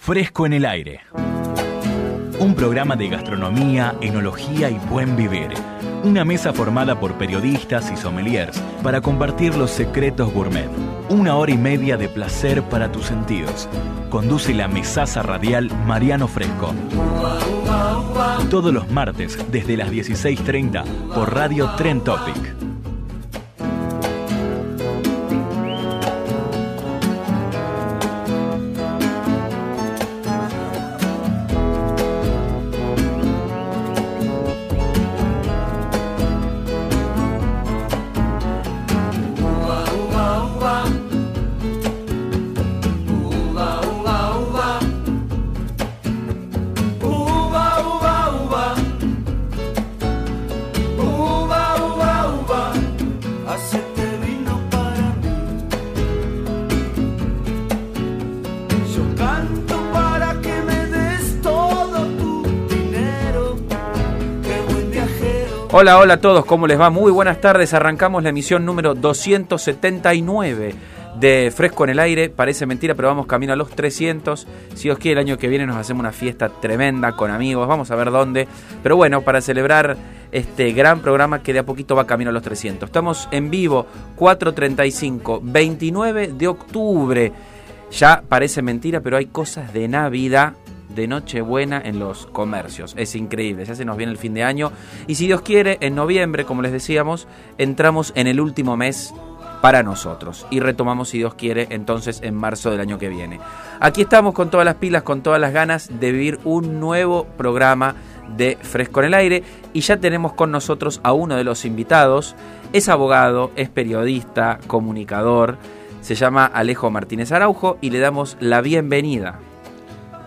Fresco en el aire. Un programa de gastronomía, enología y buen vivir. Una mesa formada por periodistas y sommeliers para compartir los secretos gourmet. Una hora y media de placer para tus sentidos. Conduce la mesaza radial Mariano Fresco. Todos los martes desde las 16.30 por Radio Tren Topic. Hola, hola a todos, ¿cómo les va? Muy buenas tardes, arrancamos la emisión número 279 de Fresco en el Aire, parece mentira, pero vamos camino a los 300, si os quiere el año que viene nos hacemos una fiesta tremenda con amigos, vamos a ver dónde, pero bueno, para celebrar este gran programa que de a poquito va camino a los 300. Estamos en vivo, 4.35, 29 de octubre, ya parece mentira, pero hay cosas de Navidad de Nochebuena en los comercios. Es increíble, ya se nos viene el fin de año. Y si Dios quiere, en noviembre, como les decíamos, entramos en el último mes para nosotros. Y retomamos, si Dios quiere, entonces en marzo del año que viene. Aquí estamos con todas las pilas, con todas las ganas de vivir un nuevo programa de Fresco en el Aire. Y ya tenemos con nosotros a uno de los invitados. Es abogado, es periodista, comunicador. Se llama Alejo Martínez Araujo y le damos la bienvenida.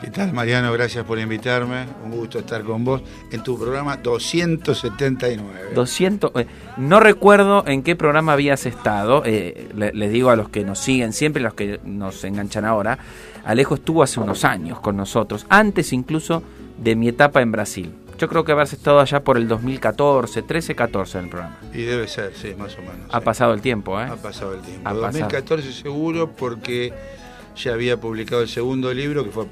¿Qué tal, Mariano? Gracias por invitarme. Un gusto estar con vos en tu programa 279. 200. Eh, no recuerdo en qué programa habías estado. Eh, les digo a los que nos siguen siempre, a los que nos enganchan ahora. Alejo estuvo hace unos años con nosotros, antes incluso de mi etapa en Brasil. Yo creo que habrás estado allá por el 2014, 13, 14 en el programa. Y debe ser, sí, más o menos. Ha pasado el tiempo, ¿eh? Ha pasado el tiempo. Ha 2014 seguro porque ya había publicado el segundo libro que fue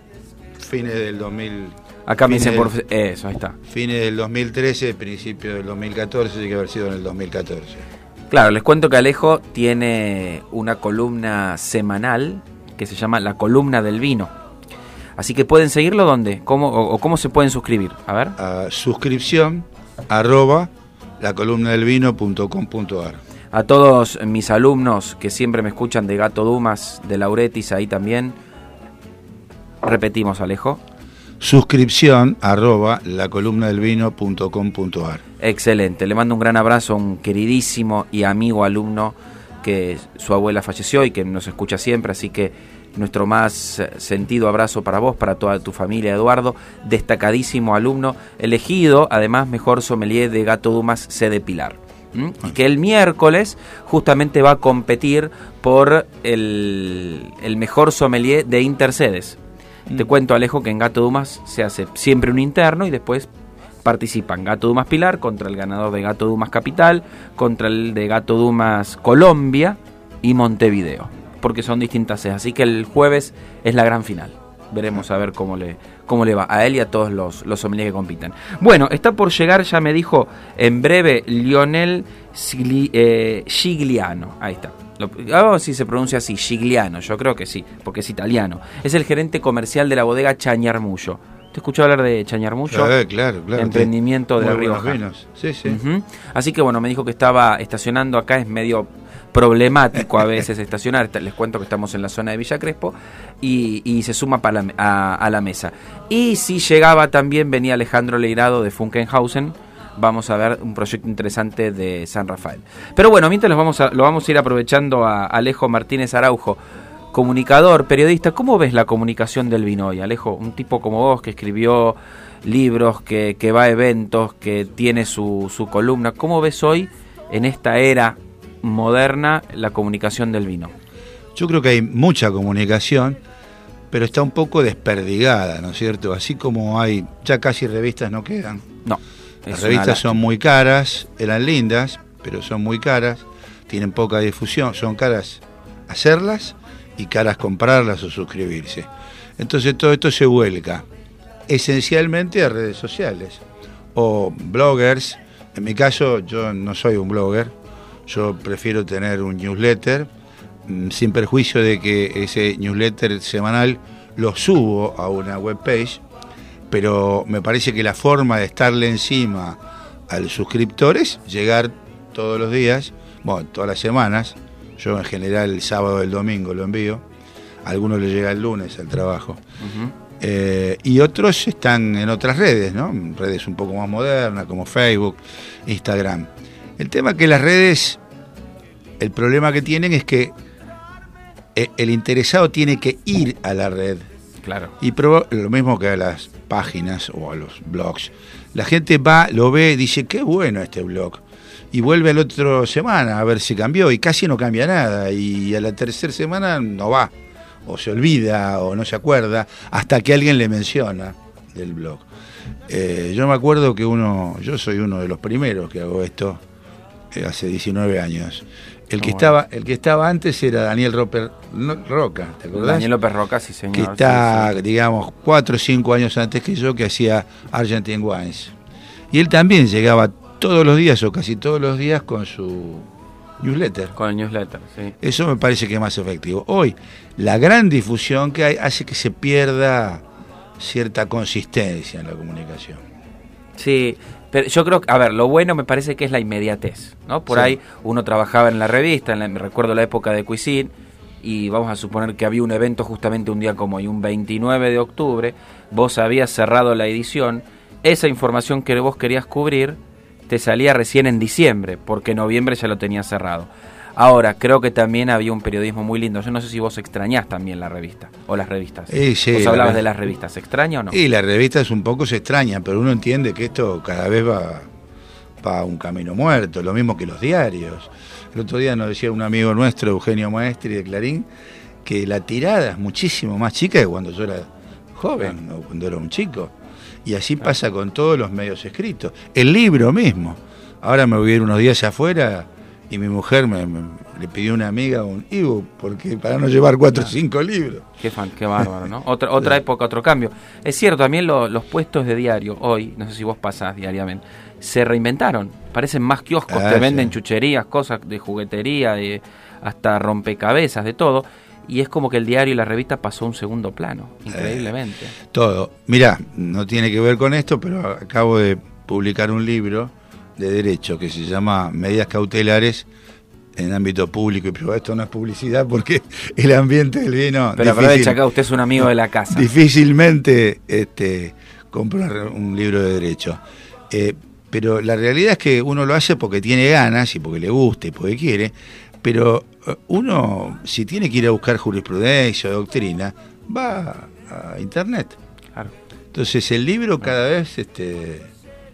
fines del 2000. Acá me dicen por eso, ahí está. Fines del 2013, principio del 2014, tiene que haber sido en el 2014. Claro, les cuento que Alejo tiene una columna semanal que se llama La columna del vino. Así que pueden seguirlo dónde? ¿Cómo, o, cómo se pueden suscribir? A ver. A suscripción arroba la columna del vino.com.ar. A todos mis alumnos que siempre me escuchan de Gato Dumas, de Lauretis, ahí también Repetimos, Alejo. Suscripción arroba la columna del vino.com.ar. Excelente. Le mando un gran abrazo a un queridísimo y amigo alumno que su abuela falleció y que nos escucha siempre, así que nuestro más sentido abrazo para vos, para toda tu familia, Eduardo, destacadísimo alumno, elegido además mejor sommelier de Gato Dumas sede Pilar. Y que el miércoles justamente va a competir por el, el mejor sommelier de Intercedes. Te cuento, Alejo, que en Gato Dumas se hace siempre un interno y después participan Gato Dumas Pilar contra el ganador de Gato Dumas Capital, contra el de Gato Dumas Colombia y Montevideo, porque son distintas sedes. Así que el jueves es la gran final. veremos a ver cómo le, cómo le va a él y a todos los, los que compitan. Bueno, está por llegar, ya me dijo en breve, Lionel eh, Gigliano. Ahí está. A si se pronuncia así, Gigliano, yo creo que sí, porque es italiano. Es el gerente comercial de la bodega Chañarmullo. ¿Te escuchó hablar de Chañarmullo? Claro, claro, claro. Emprendimiento de Río Sí, sí. Así que bueno, me dijo que estaba estacionando acá, es medio problemático a veces estacionar. Les cuento que estamos en la zona de Villa Crespo y, se suma para a, la mesa. Y si llegaba también, venía Alejandro Leirado de Funkenhausen. Vamos a ver un proyecto interesante de San Rafael. Pero bueno, mientras lo vamos a, lo vamos a ir aprovechando a Alejo Martínez Araujo, comunicador, periodista. ¿Cómo ves la comunicación del vino hoy, Alejo? Un tipo como vos que escribió libros, que, que va a eventos, que tiene su, su columna. ¿Cómo ves hoy en esta era moderna la comunicación del vino? Yo creo que hay mucha comunicación, pero está un poco desperdigada, ¿no es cierto? Así como hay, ya casi revistas no quedan. No. Las revistas son muy caras, eran lindas, pero son muy caras, tienen poca difusión, son caras hacerlas y caras comprarlas o suscribirse. Entonces todo esto se vuelca esencialmente a redes sociales o bloggers. En mi caso yo no soy un blogger, yo prefiero tener un newsletter, mm, sin perjuicio de que ese newsletter semanal lo subo a una webpage, pero me parece que la forma de estarle encima al suscriptor es llegar todos los días, bueno, todas las semanas, yo en general el sábado o el domingo lo envío, a algunos le llega el lunes al trabajo. Eh, y otros están en otras redes, ¿no? Redes un poco más modernas como Facebook, Instagram. El tema es que las redes, el problema que tienen es que eh, el interesado tiene que ir a la red. Claro. Y lo mismo que a las páginas o a los blogs. La gente va, lo ve, dice, qué bueno este blog. Y vuelve a la otra semana a ver si cambió y casi no cambia nada. Y a la tercera semana no va. O se olvida o no se acuerda hasta que alguien le menciona del blog. Eh, yo me acuerdo que uno, yo soy uno de los primeros que hago esto eh, hace 19 años. El que, estaba, el que estaba antes era Daniel Roper, Roca, ¿te acordás? Daniel López Roca, sí, señor. Que está, digamos, 4 o 5 años antes que yo, que hacía Argentine Wines. Y él también llegaba todos los días o casi todos los días con su newsletter. Con el newsletter, sí. Eso me parece que es más efectivo. Hoy, la gran difusión que hay hace que se pierda cierta consistencia en la comunicación. Sí, pero yo creo que, a ver, lo bueno me parece que es la inmediatez, ¿no? Por ahí uno trabajaba en la revista, en me recuerdo la época de Cuisine, y vamos a suponer que había un evento justamente un día como hoy, un 29 de octubre, vos habías cerrado la edición, esa información que vos querías cubrir te salía recién en diciembre, porque en noviembre ya lo tenías cerrado. Ahora, creo que también había un periodismo muy lindo. Yo no sé si vos extrañás también la revista o las revistas. Sí, vos hablabas de las revistas, ¿se extraña o no? Sí, la revista es un poco se extraña, pero uno entiende que esto cada vez va, a un camino muerto, lo mismo que los diarios. El otro día nos decía un amigo nuestro, Eugenio Maestri de Clarín, que la tirada es muchísimo más chica que cuando yo era joven o cuando era un chico. Y así pasa con todos los medios escritos. El libro mismo. Ahora me voy a ir unos días afuera y mi mujer me, le pidió una amiga un ebook porque para no llevar cuatro o cinco libros. Qué fan, qué bárbaro, ¿no? Otra, otra época, otro cambio. Es cierto, también los puestos de diario hoy, no sé si vos pasás diariamente, se reinventaron. Parecen más kioscos, te ah, venden chucherías, cosas de juguetería, de, hasta rompecabezas, de todo. Y es como que el diario y la revista pasó a un segundo plano, increíblemente. Eh, todo. Mirá, no tiene que ver con esto, pero acabo de publicar un libro de Derecho que se llama Medidas Cautelares en ámbito público y privado. Esto no es publicidad porque el ambiente del vino. Pero aprovecha acá, usted es un amigo de la casa. Difícilmente este, comprar un libro de Derecho. Eh, pero la realidad es que uno lo hace porque tiene ganas y porque le gusta y porque quiere. Pero eh, uno, si tiene que ir a buscar jurisprudencia o doctrina, va a internet. Entonces el libro cada vez este,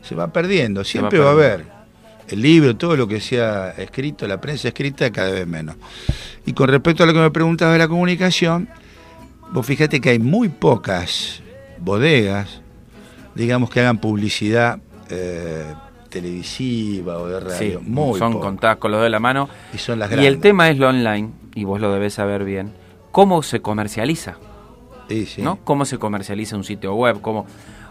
se va perdiendo, siempre va, a haber. El libro, todo lo que sea escrito, la prensa escrita, cada vez menos. Y con respecto a lo que me preguntabas de la comunicación, vos fíjate que hay muy pocas bodegas, digamos, que hagan publicidad eh, televisiva o de radio. muy son contadas con los de la mano. Y son las Y el tema es lo online, y vos lo debés saber bien. ¿Cómo se comercializa? Sí, sí. ¿no? ¿Cómo se comercializa un sitio web? ¿Cómo...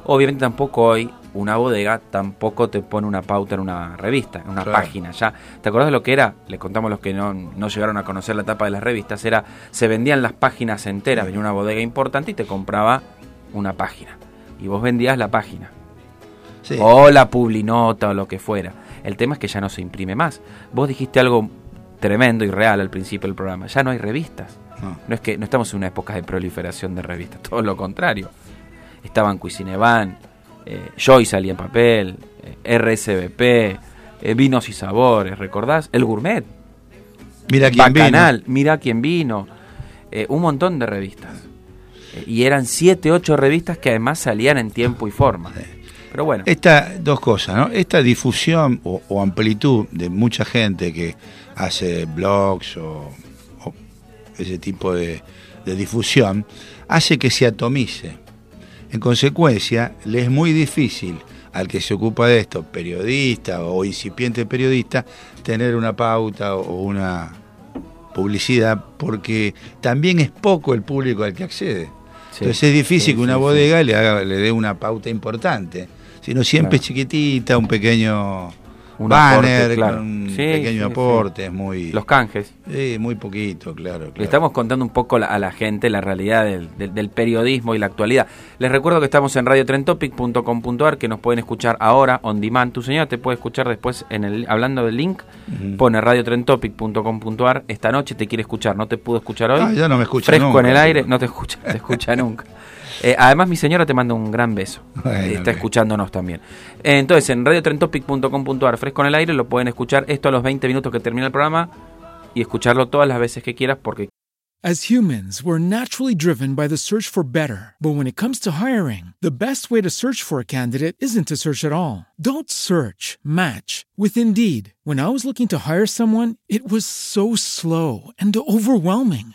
Obviamente tampoco hoy una bodega tampoco te pone una pauta en una revista, en una Claro. página. Ya, ¿te acordás de lo que era? Le contamos los que no, no llegaron a conocer la etapa de las revistas. Era, se vendían las páginas enteras, venía una bodega importante y te compraba una página. Y vos vendías la página. Sí. O la publinota o lo que fuera. El tema es que ya no se imprime más. Vos dijiste algo tremendo y real al principio del programa. Ya no hay revistas. No. No es que no estamos en una época de proliferación de revistas, todo lo contrario. Estaban Cuisinevan, eh, Joy salía en papel, eh, RSVP, eh, Vinos y Sabores, ¿recordás? El Gourmet, Mira quién Bacanal, Mira quién vino, eh, un montón de revistas. Y eran siete, ocho revistas que además salían en tiempo y forma. Pero bueno, Esta, dos cosas, ¿no? Esta difusión o, o amplitud de mucha gente que hace blogs o, o ese tipo de, de difusión hace que se atomice. En consecuencia, le es muy difícil al que se ocupa de esto, periodista o incipiente periodista, tener una pauta o una publicidad, porque también es poco el público al que accede. sí, Entonces es difícil sí, que una sí, bodega le haga, le dé una pauta importante. Sino siempre Claro. chiquitita, un pequeño Un banner aporte, claro. con un Sí, pequeño sí, aporte, es muy los canjes. sí, muy poquito, claro, claro. Le estamos contando un poco la- a la gente la realidad del, del- del periodismo y la actualidad. Les recuerdo que estamos en radiotrentopic.com.ar, que nos pueden escuchar ahora on demand. Tu señora te puede escuchar después en el hablando del link. Ujú. Pone radiotrentopic.com.ar. Esta noche te quiere escuchar, no te pudo escuchar hoy. Ah, ya no me escucha Fresco nunca, en el aire, no te escucha, te escucha nunca. Eh, además, mi señora te manda un gran beso. Bueno, Está bien. escuchándonos también. Eh, entonces, en radiotrentopic.com.ar, fresco en el aire, lo pueden escuchar esto a los 20 minutos que termina el programa y escucharlo todas las veces que quieras porque As humans, we're naturally driven by the search for better. But when it comes to hiring, the best way to search for a candidate isn't to search at all. Don't search, match with Indeed. When I was looking to hire someone, it was so slow and overwhelming.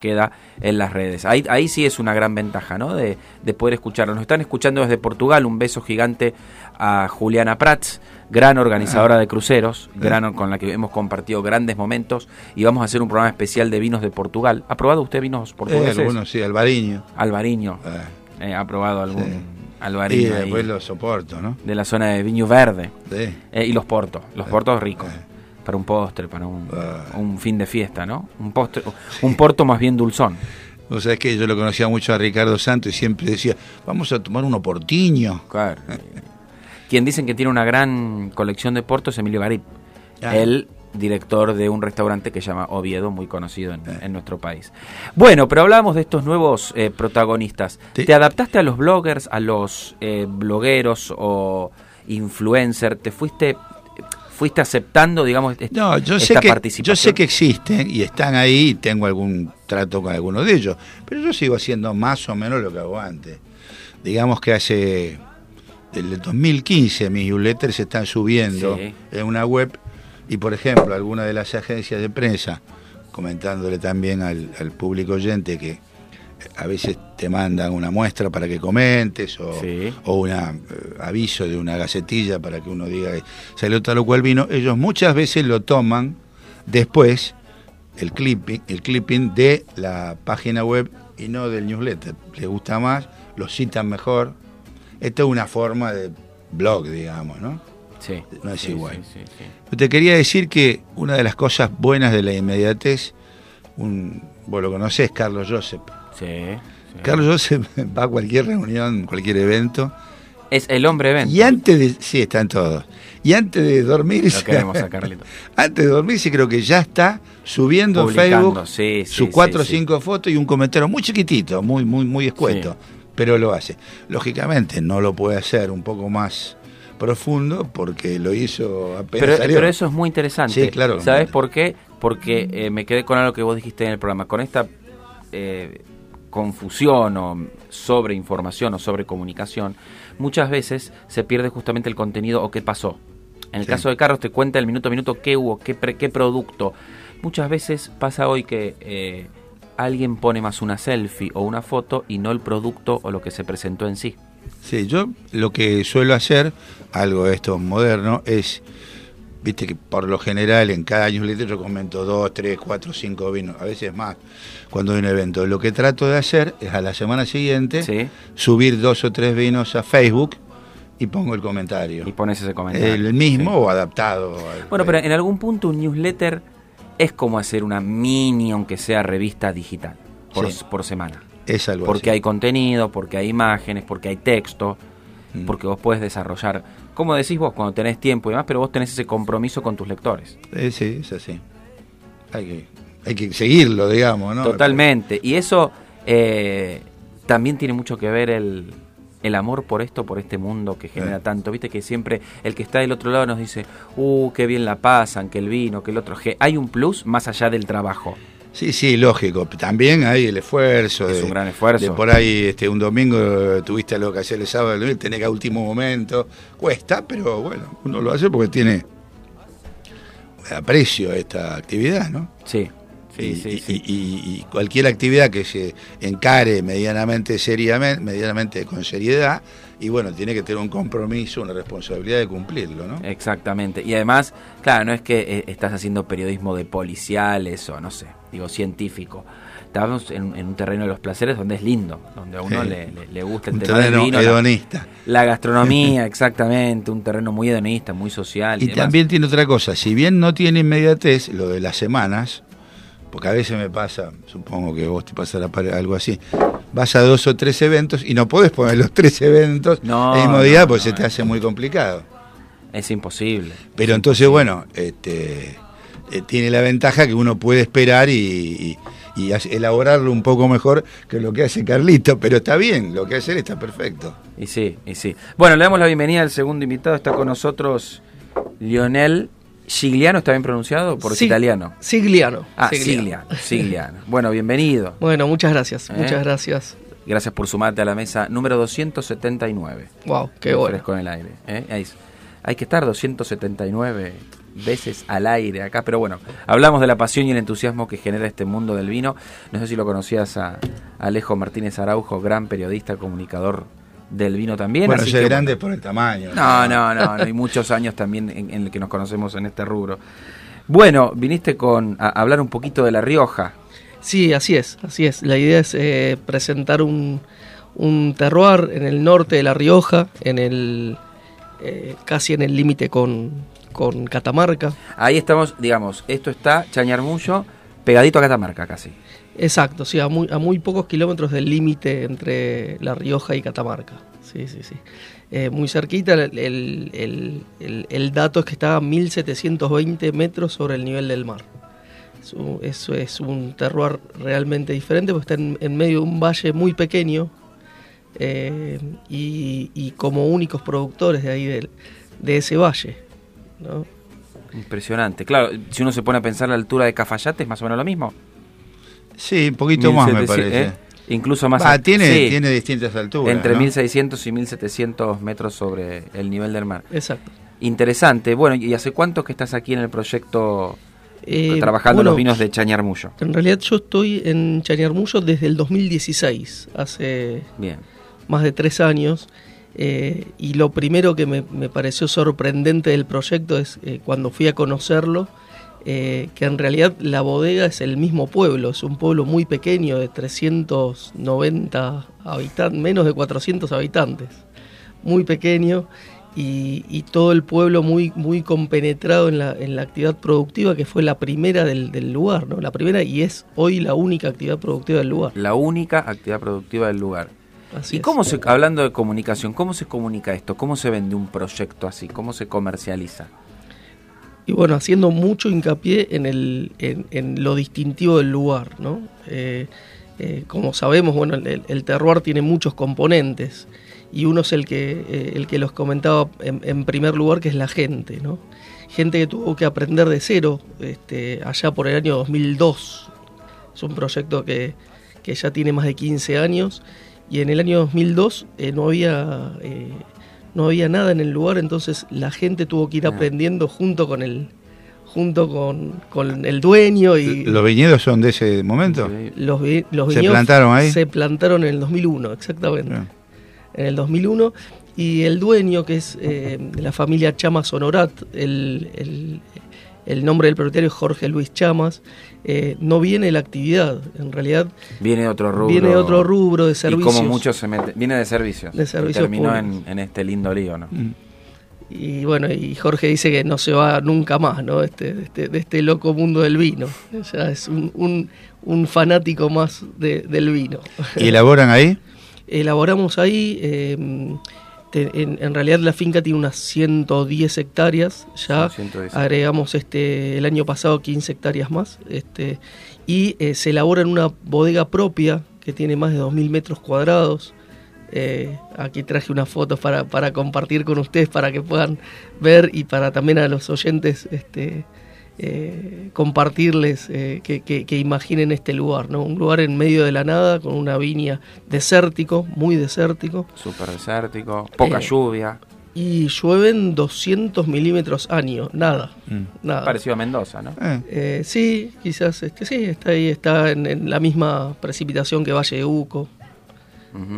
Queda en las redes. Ahí, ahí sí es una gran ventaja, ¿no? De, de poder escucharlo. Nos están escuchando desde Portugal. Un beso gigante a Juliana Prats, gran organizadora de cruceros, gran, con la que hemos compartido grandes momentos. Y vamos a hacer un programa especial de vinos de Portugal. ¿Ha probado usted vinos Eh, portugueses? algunos sí, Albariño. Albariño. Eh, Eh, ¿Ha probado algún Sí. y albariño ahí después lo soporto, ¿no? de la zona de Viño Verde? Sí. Eh, y los portos, los portos ricos. Para un postre, para un, Ah. un fin de fiesta, ¿no? Un postre, un porto más bien dulzón. O sea, es que yo lo conocía mucho a Ricardo Santos y siempre decía, vamos a tomar un oportiño. Claro. Quien dicen que tiene una gran colección de portos es Emilio Garip, Ah. el director de un restaurante que se llama Oviedo, muy conocido en, en nuestro país. Bueno, pero hablábamos de estos nuevos eh, protagonistas. ¿Te adaptaste a los bloggers, a los eh, blogueros o influencer? ¿Te fuiste fuiste aceptando, digamos, est- No, yo sé, esta que, participación? yo sé que existen y están ahí y tengo algún trato con alguno de ellos, pero yo sigo haciendo más o menos lo que hago antes. Digamos que hace, desde el 2015 mis newsletters se están subiendo Sí. en una web y por ejemplo alguna de las agencias de prensa, comentándole también al, al público oyente que a veces te mandan una muestra para que comentes o, Sí. o un aviso de una gacetilla para que uno diga que salió tal o cual vino, ellos muchas veces lo toman después el clipping, el clipping de la página web y no del newsletter. Les gusta más lo citan mejor. Esto es una forma de blog, digamos, ¿no? Sí. No es sí, igual. sí, sí. Te quería decir que una de las cosas buenas de la inmediatez, un, vos lo conocés, Carlos Joseph. Sí, sí. Carlos Joseph va a cualquier reunión, cualquier evento, Es el hombre evento. y antes de... Sí, están todos. Y antes de dormirse... Lo queremos a Carlito. Antes de dormirse creo que ya está subiendo en Facebook sí, sí, sus sí, cuatro o sí. cinco fotos y un comentario muy chiquitito, muy, muy, muy escueto, pero lo hace. Lógicamente no lo puede hacer un poco más profundo porque lo hizo apenas Pero, salió. pero eso es muy interesante. Sí, claro. ¿Sabes por qué? Porque eh, me quedé con algo que vos dijiste en el programa. Con esta eh, confusión o sobreinformación o sobrecomunicación, muchas veces se pierde justamente el contenido o qué pasó. En el Sí. caso de Carlos te cuenta el minuto a minuto qué hubo, qué, pre- qué producto. Muchas veces pasa hoy que eh, alguien pone más una selfie o una foto y no el producto o lo que se presentó en sí. Sí, yo lo que suelo hacer, algo de esto moderno, es, viste que por lo general en cada newsletter yo comento dos, tres, cuatro, cinco vinos, a veces más, cuando hay un evento. Lo que trato de hacer es a la semana siguiente Sí. subir dos o tres vinos a Facebook y pongo el comentario. Y pones ese comentario. el mismo Sí. o adaptado. al- Bueno, pero en algún punto un newsletter es como hacer una mini, aunque sea revista digital, por, Sí. por semana. Es algo Porque así. hay contenido, porque hay imágenes, porque hay texto, Mm. porque vos puedes desarrollar, como decís vos, cuando tenés tiempo y demás, pero vos tenés ese compromiso con tus lectores. Eh, sí, es así. Hay que, hay que seguirlo, digamos, ¿no? Totalmente. Y eso eh, también tiene mucho que ver el, el amor por esto, por este mundo que genera tanto. Viste que siempre el que está del otro lado nos dice, uh, qué bien la pasan, que el vino, que el otro. Hay un plus más allá del trabajo. Sí, sí, lógico. También hay el esfuerzo. Es de, un gran esfuerzo. De por ahí, este, un domingo eh, tuviste algo que hacer el sábado, el tenés que a último momento. Cuesta, pero bueno, uno lo hace porque tiene aprecio a esta actividad, ¿no? Sí, sí, y, sí. y- sí. y- y cualquier actividad que se encare medianamente seriamente, medianamente con seriedad, y bueno, tiene que tener un compromiso, una responsabilidad de cumplirlo, ¿no? Exactamente. Y además, claro, no es que eh, estás haciendo periodismo de policiales o no sé, digo, científico. Estamos en, en un terreno de los placeres donde es lindo, donde a uno Sí. le, le- le gusta el Un tema terreno vino, hedonista. La, gastronomía, exactamente, un terreno muy hedonista, muy social. Y, también tiene otra cosa, si bien no tiene inmediatez, lo de las semanas, porque a veces me pasa, supongo que vos te pasará algo así, vas a dos o tres eventos y no podés poner los tres eventos No, el mismo día no, porque se te hace muy complicado. Es imposible. Pero entonces, bueno, este, eh, tiene la ventaja que uno puede esperar y, y- y hace- elaborarlo un poco mejor que lo que hace Carlito, pero está bien, lo que hace él está perfecto. Y sí, y sí. Bueno, le damos la bienvenida al segundo invitado. Está con nosotros Lionel Gigliano, ¿está bien pronunciado? Por Sí, italiano. Sigliano. Ah, Sigliano. Gigliano. Bueno, bienvenido. Bueno, muchas gracias, ¿Eh? muchas gracias. Gracias por sumarte a la mesa número 279. Wow, qué bueno. En el aire. ¿eh? Hay que estar 279 veces al aire acá, pero bueno, hablamos de la pasión y el entusiasmo que genera este mundo del vino. No sé si lo conocías a Alejo Martínez Araujo, gran periodista, comunicador del vino también. bueno, así que, grande por el tamaño. No, no, no, no, hay muchos años también en, en el que nos conocemos en este rubro. Bueno, viniste con a hablar un poquito de La Rioja. Sí, así es, así es. La idea es eh, presentar un, un terroir en el norte de La Rioja, en el eh, casi en el límite con, con Catamarca. Ahí estamos, digamos, esto está Chañarmullo, pegadito a Catamarca casi. Exacto, sí, a muy, a muy pocos kilómetros del límite entre La Rioja y Catamarca. Sí, sí, sí. Eh, muy cerquita, el, el- el- dato es que está a 1720 metros sobre el nivel del mar. Eso es un terroir realmente diferente porque está en, en medio de un valle muy pequeño eh, y, y como únicos productores de ahí del- de, ese valle. ¿No? Impresionante. Claro, si uno se pone a pensar la altura de Cafayate, es más o menos lo mismo. Sí, un poquito más me 1700, parece. ¿eh? Incluso más. Va, tiene, sí, tiene distintas alturas. entre ¿no? 1600 y 1700 metros sobre el nivel del mar. Exacto. Interesante. Bueno, ¿y hace cuánto que estás aquí en el proyecto Eh, trabajando bueno, los vinos de Chañarmullo? En realidad yo estoy en Chañarmullo desde el 2016, hace Bien. más de tres años, eh, y lo primero que me, pareció sorprendente del proyecto es eh, cuando fui a conocerlo, eh, que en realidad la bodega es el mismo pueblo, es un pueblo muy pequeño de 390 habitantes, menos de 400 habitantes, muy pequeño y, todo el pueblo muy, muy compenetrado en la, en la actividad productiva que fue la primera del, del, lugar, ¿no? La primera y es hoy la única actividad productiva del lugar. La única actividad productiva del lugar. Así ¿Y cómo se, hablando de comunicación, cómo se comunica esto? ¿Cómo se vende un proyecto así? ¿Cómo se comercializa? Y bueno, haciendo mucho hincapié en, el, en, lo distintivo del lugar, ¿no? Eh, eh, como sabemos, bueno, el, el, terroir tiene muchos componentes y uno es el que, eh, el que los comentaba en, primer lugar, que es la gente, ¿no? Gente que tuvo que aprender de cero este, allá por el año 2002. Es un proyecto que, que ya tiene más de 15 años y en el año 2002 eh, no había... Eh, no había nada en el lugar, entonces la gente tuvo que ir ah. aprendiendo junto con el, junto con, con, el dueño y... ¿Los viñedos son de ese momento? Los, los ¿Se plantaron ahí? Se plantaron en el 2001, exactamente en el 2001, y el dueño, que es eh, de la familia Chamas Honorat, el, el, nombre del propietario es Jorge Luis Chamas, eh, no viene la actividad, en realidad... Viene otro rubro. Viene otro rubro de servicios. Y como muchos se mete, viene de servicios. De servicios terminó en, este lindo lío, ¿no? Mm. Y bueno, y Jorge dice que no se va nunca más, ¿no? Este, este, de este loco mundo del vino. Ya es un, un, fanático más del vino. ¿Y elaboran ahí? elaboramos ahí. En, realidad la finca tiene unas 110 hectáreas ya. Agregamos este el año pasado 15 hectáreas más. Este, y eh, se elabora en una bodega propia que tiene más de 2.000 metros cuadrados. Eh, aquí traje una foto para, para compartir con ustedes para que puedan ver y para también a los oyentes este, eh, compartirles eh, que, imaginen este lugar, ¿no? Un lugar en medio de la nada, con una viña desértico, muy desértico. Súper desértico, poca eh, lluvia. Y llueven 200 milímetros año, nada, mm. nada. Parecido a Mendoza, ¿no? sí, quizás, este, sí, está ahí, está en, la misma precipitación que Valle de Uco.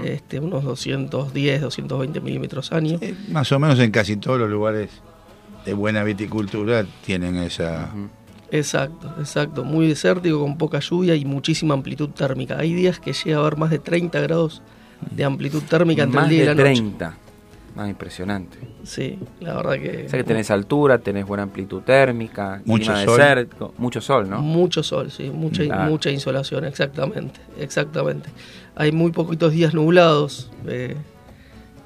este, unos 210, 220 milímetros año. más o menos en casi todos los lugares de buena viticultura tienen esa... Exacto, exacto. Muy desértico, con poca lluvia y muchísima amplitud térmica. Hay días que llega a haber más de 30 grados de amplitud térmica entre el día y la 30. Más impresionante. Sí, la verdad que... O sea que tenés altura, tenés buena amplitud térmica, mucho sol. desértico, mucho sol, ¿no? Mucho sol, sí, mucha, mucha insolación, exactamente, exactamente. Hay muy poquitos días nublados, eh,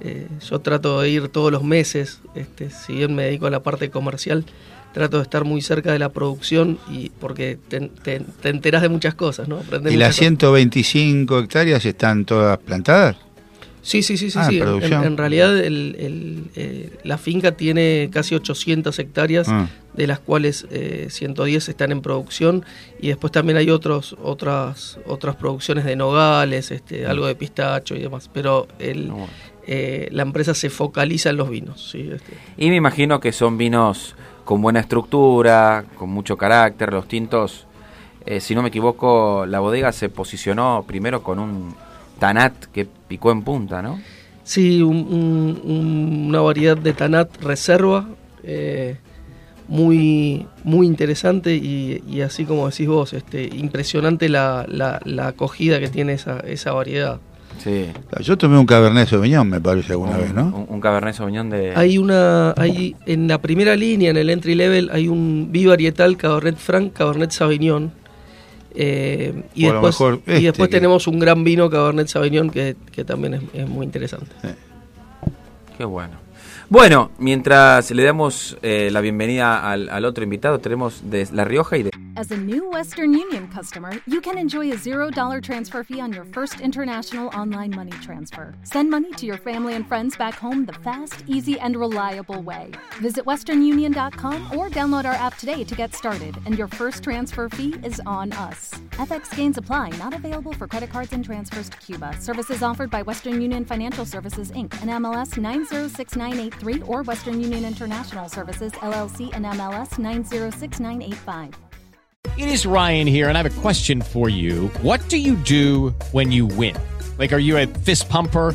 eh, yo trato de ir todos los meses, este, si bien me dedico a la parte comercial, trato de estar muy cerca de la producción y porque te, te, enteras de muchas cosas, ¿no? ¿Y las 125 hectáreas están todas plantadas? Sí, sí, sí, sí. Ah, en, realidad eh, la finca tiene casi 800 hectáreas, ah. de las cuales 110 eh, están en producción y después también hay otros, otras, otras producciones de nogales, este, algo de pistacho y demás. Pero el, ah, eh, la empresa se focaliza en los vinos. Este. Y me imagino que son vinos con buena estructura, con mucho carácter, los tintos, eh, si no me equivoco, la bodega se posicionó primero con un Tanat que picó en punta, ¿no? Sí, una variedad de Tanat reserva, eh, muy, muy interesante y, así como decís vos, este, impresionante la, la, acogida que tiene esa, esa variedad. Sí. Yo tomé un Cabernet Sauvignon, me parece, alguna vez, ¿no? Un, Cabernet Sauvignon de... Hay una... Hay, en la primera línea, en el entry level, hay un bivarietal Cabernet Franc, Cabernet Sauvignon. Eh, y, después, y este después tenemos un gran vino Cabernet Sauvignon que, que también es, muy interesante. Qué bueno. Bueno, mientras le damos eh, la bienvenida al, al, otro invitado, tenemos de La Rioja y de... As a new Western Union customer, you can enjoy a $0 transfer fee on your first international online money transfer. Send money to your family and friends back home the fast, easy, and reliable way. Visit westernunion.com or download our app today to get started, and your first transfer fee is on us. FX gains apply, not available for credit cards and transfers to Cuba. Services offered by Western Union Financial Services, Inc., and MLS 906983 or Western Union International Services, LLC, and MLS 906985. It is Ryan here, and I have a question for you. What do you do when you win? Like, are you a fist pumper?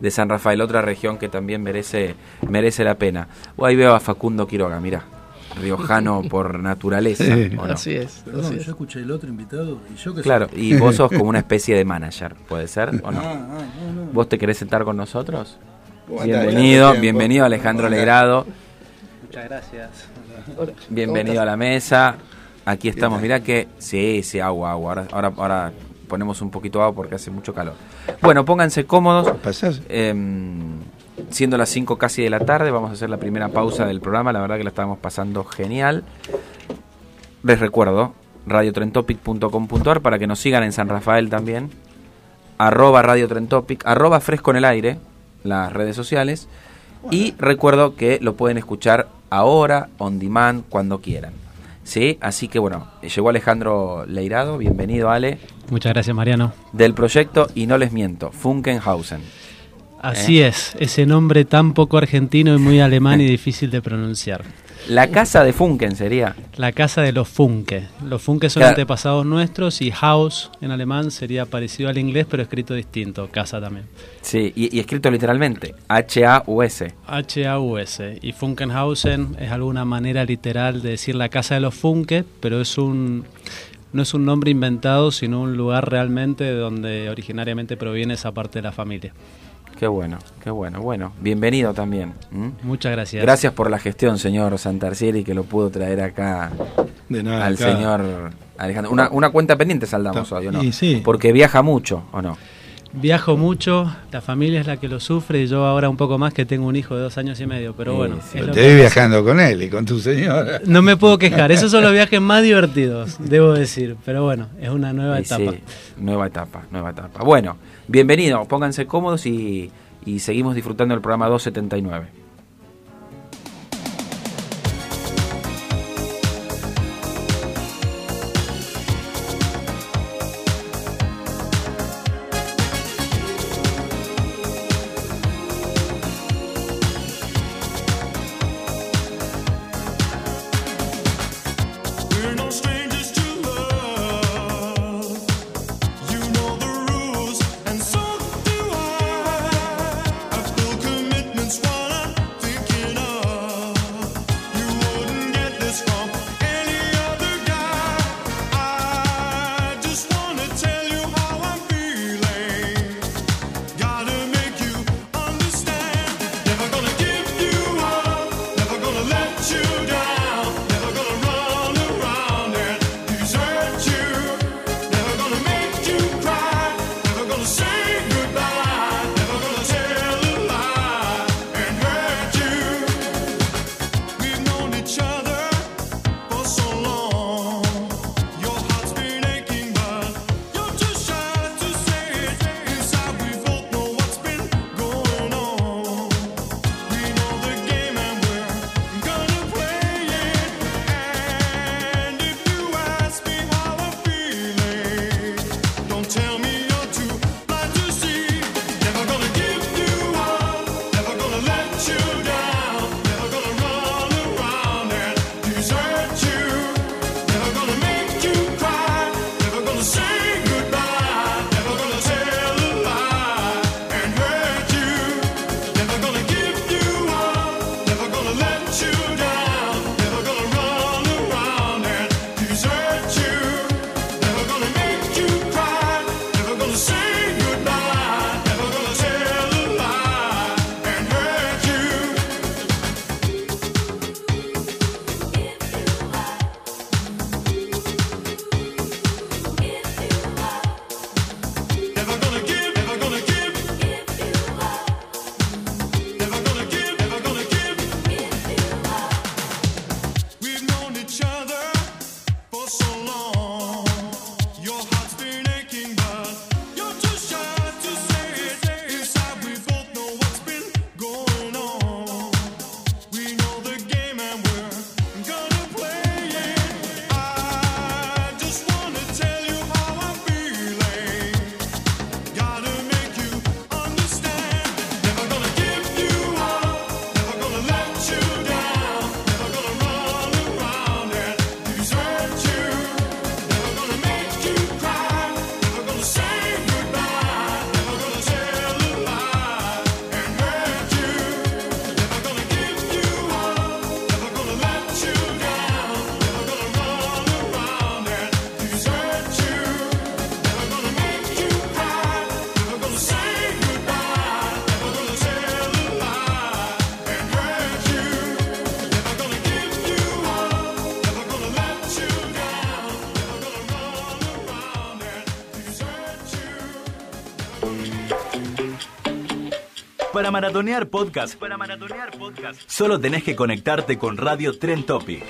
De, San Rafael, otra región que también merece, merece la pena. Oh, ahí veo a Facundo Quiroga, mira. Riojano por naturaleza. Sí. ¿o no? Así es. Perdón, así yo es. escuché el otro invitado y yo que Claro, y vos sos como una especie de manager, ¿puede ser o no? Ah, ah, no, no. ¿Vos te querés sentar con nosotros? Bienvenido, bienvenido Alejandro ¿Cómo andás? Legrado. Muchas gracias. Bienvenido a la mesa. Aquí estamos. Mirá que. Sí, sí, agua, agua. Ahora, ahora, ahora ponemos un poquito de agua porque hace mucho calor. Bueno, pónganse cómodos. Em, siendo las 5 casi de la tarde, vamos a hacer la primera pausa del programa. La verdad que la estábamos pasando genial. Les recuerdo, radiotrentopic.com.ar para que nos sigan en San Rafael también. Arroba Radio Trentopic, arroba Fresco en el Aire, las redes sociales. Y recuerdo que lo pueden escuchar ahora, on demand, cuando quieran. ¿Sí? Así que bueno, llegó Alejandro Leirado, bienvenido Ale, Muchas gracias, Mariano. del proyecto, y no les miento, Funkenhausen. Así es, ese nombre tan poco argentino y muy alemán y difícil de pronunciar. La casa de Funken sería. La casa de los Funke. Los Funke son Claro. antepasados nuestros y Haus en alemán sería parecido al inglés, pero escrito distinto, casa también. Sí, y, y escrito literalmente, H-A-U-S. H-A-U-S. Y Funkenhausen es alguna manera literal de decir la casa de los Funke, pero es un no es un nombre inventado, sino un lugar realmente de donde originariamente proviene esa parte de la familia. Qué bueno, qué bueno. Bueno, bienvenido también. Muchas gracias. Gracias por la gestión, señor Santarcieri, que lo pudo traer acá De nada, al acá. señor Alejandro. Una, una cuenta pendiente saldamos hoy, ¿o no? y sí. Porque viaja mucho, ¿o no? Viajo mucho, la familia es la que lo sufre y yo ahora un poco más que tengo un hijo de dos años y medio, pero bueno. sí. Te que viajando con él y con tu señora. No me puedo quejar, esos son los viajes más divertidos, debo decir, pero bueno, es una nueva etapa. sí, nueva etapa, nueva etapa. Bueno, bienvenido, pónganse cómodos y, y seguimos disfrutando del programa 279. Para maratonear podcast, para maratonear podcast, solo tenés que conectarte con Radio Tren Topic.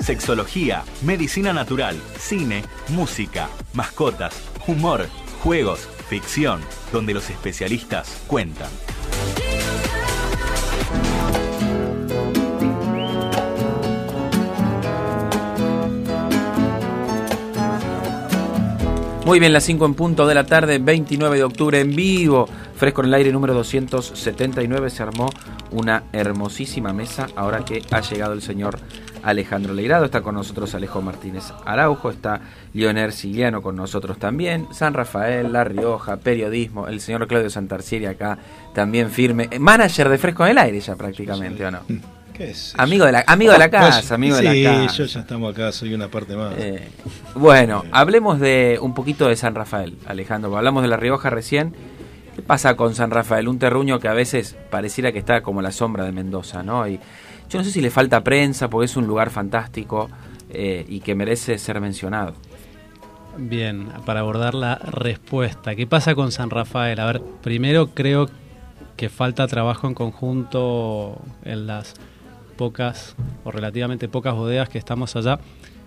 Sexología, medicina natural, cine, música, mascotas, humor, juegos, ficción, donde los especialistas cuentan. Muy bien, las 5 en punto de la tarde, 29 de octubre en vivo. Fresco en el aire número 279 se armó una hermosísima mesa ahora que ha llegado el señor Alejandro Leirado. Está con nosotros Alejo Martínez Araujo, está Leonel Siliano con nosotros también, San Rafael, La Rioja, periodismo, el señor Claudio Santarcieri acá también firme. Manager de Fresco en el aire ya prácticamente, ¿o no? ¿Qué es? Amigo de la, amigo de la Pues, casa, amigo de sí, la casa. yo ya estamos acá, soy una parte más. Eh, bueno, hablemos de un poquito de San Rafael, Alejandro. Hablamos de La Rioja recién. ¿Qué pasa con San Rafael? Un terruño que a veces pareciera que está como la sombra de Mendoza, ¿no? Y yo no sé si le falta prensa porque es un lugar fantástico eh, y que merece ser mencionado. Bien, para abordar la respuesta. ¿Qué pasa con San Rafael? A ver, primero creo que falta trabajo en conjunto en las pocas o relativamente pocas bodegas que estamos allá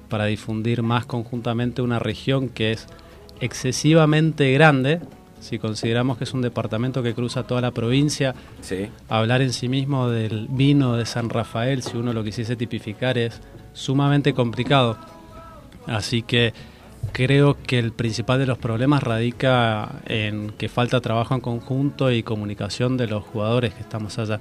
para difundir más conjuntamente una región que es excesivamente grande, si consideramos que es un departamento que cruza toda la provincia, Sí. hablar en sí mismo del vino de San Rafael, si uno lo quisiese tipificar, es sumamente complicado. Así que creo que el principal de los problemas radica en que falta trabajo en conjunto y comunicación de los jugadores que estamos allá.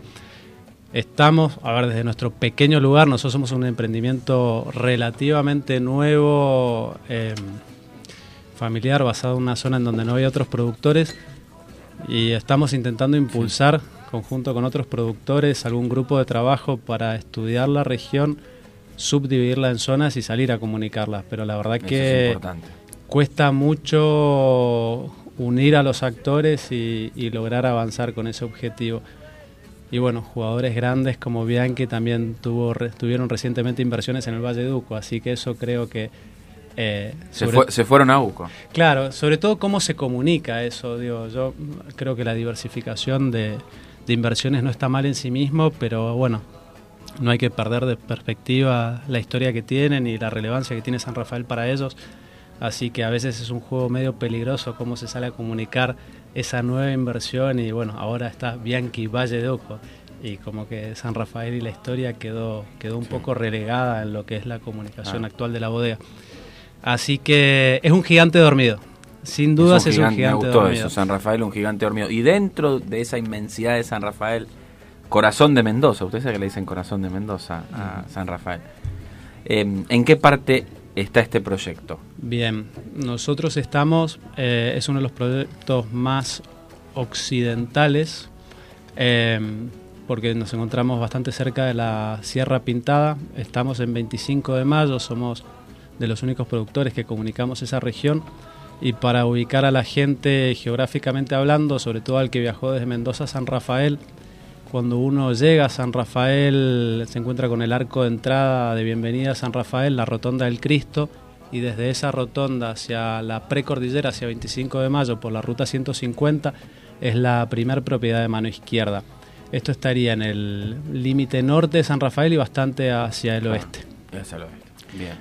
Estamos, a ver, desde nuestro pequeño lugar, nosotros somos un emprendimiento relativamente nuevo, eh, familiar, basado en una zona en donde no hay otros productores y estamos intentando impulsar, conjunto con otros productores, algún grupo de trabajo para estudiar la región, subdividirla en zonas y salir a comunicarlas. Pero la verdad Eso que es cuesta mucho unir a los actores y, y lograr avanzar con ese objetivo. Y bueno, jugadores grandes como Bianchi también tuvo, tuvieron recientemente inversiones en el Valle Duco, así que eso creo que... eh, Se, sobre- fue- se fueron a UCO. Claro, sobre todo cómo se comunica eso, digo, yo creo que la diversificación de, de inversiones no está mal en sí mismo, pero bueno, no hay que perder de perspectiva la historia que tienen y la relevancia que tiene San Rafael para ellos, así que a veces es un juego medio peligroso cómo se sale a comunicar esa nueva inversión y bueno, ahora está Bianchi Valle de Oco y como que San Rafael y la historia quedó, quedó un poco relegada en lo que es la comunicación Ah. actual de la bodega. Así que es un gigante dormido. Sin dudas es un me gigante, gustó dormido. eso, San Rafael, un gigante dormido. Y dentro de esa inmensidad de San Rafael, corazón de Mendoza, ustedes saben que le dicen corazón de Mendoza a San Rafael. Eh, ¿En qué parte está este proyecto? Bien, nosotros estamos, eh, es uno de los proyectos más occidentales, eh, porque nos encontramos bastante cerca de la Sierra Pintada, estamos en 25 de mayo, somos de los únicos productores que comunicamos esa región, y para ubicar a la gente geográficamente hablando, sobre todo al que viajó desde Mendoza a San Rafael, cuando uno llega a San Rafael, se encuentra con el arco de entrada de bienvenida a San Rafael, la rotonda del Cristo, y desde esa rotonda hacia la precordillera, hacia 25 de mayo, por la ruta 150, es la primer propiedad de mano izquierda. Esto estaría en el límite norte de San Rafael y bastante hacia el oeste. Hacia el oeste. Bien.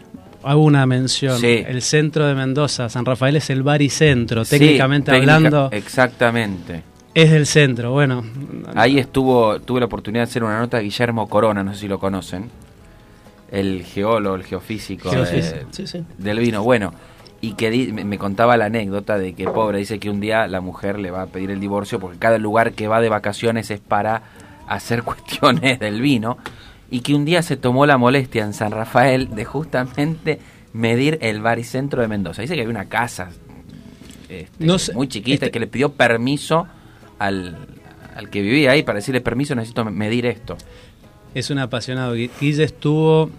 Hago una mención. Sí. El centro de Mendoza, San Rafael es el baricentro, Sí, técnicamente técnica- hablando, Exactamente. Es del centro. Bueno, Ahí estuvo, tuve la oportunidad de hacer una nota de Guillermo Corona, no sé si lo conocen. El geólogo, el geofísico de- sí, sí. del vino. Bueno, y que di- me me contaba la anécdota de que pobre dice que un día la mujer le va a pedir el divorcio porque cada lugar que va de vacaciones es para hacer cuestiones del vino y que un día se tomó la molestia en San Rafael de justamente medir el baricentro de Mendoza. Dice que había una casa este, No sé, muy chiquita este- que le pidió permiso al, al que vivía ahí para decirle permiso necesito medir esto. Es un apasionado. Gui- Guille estuvo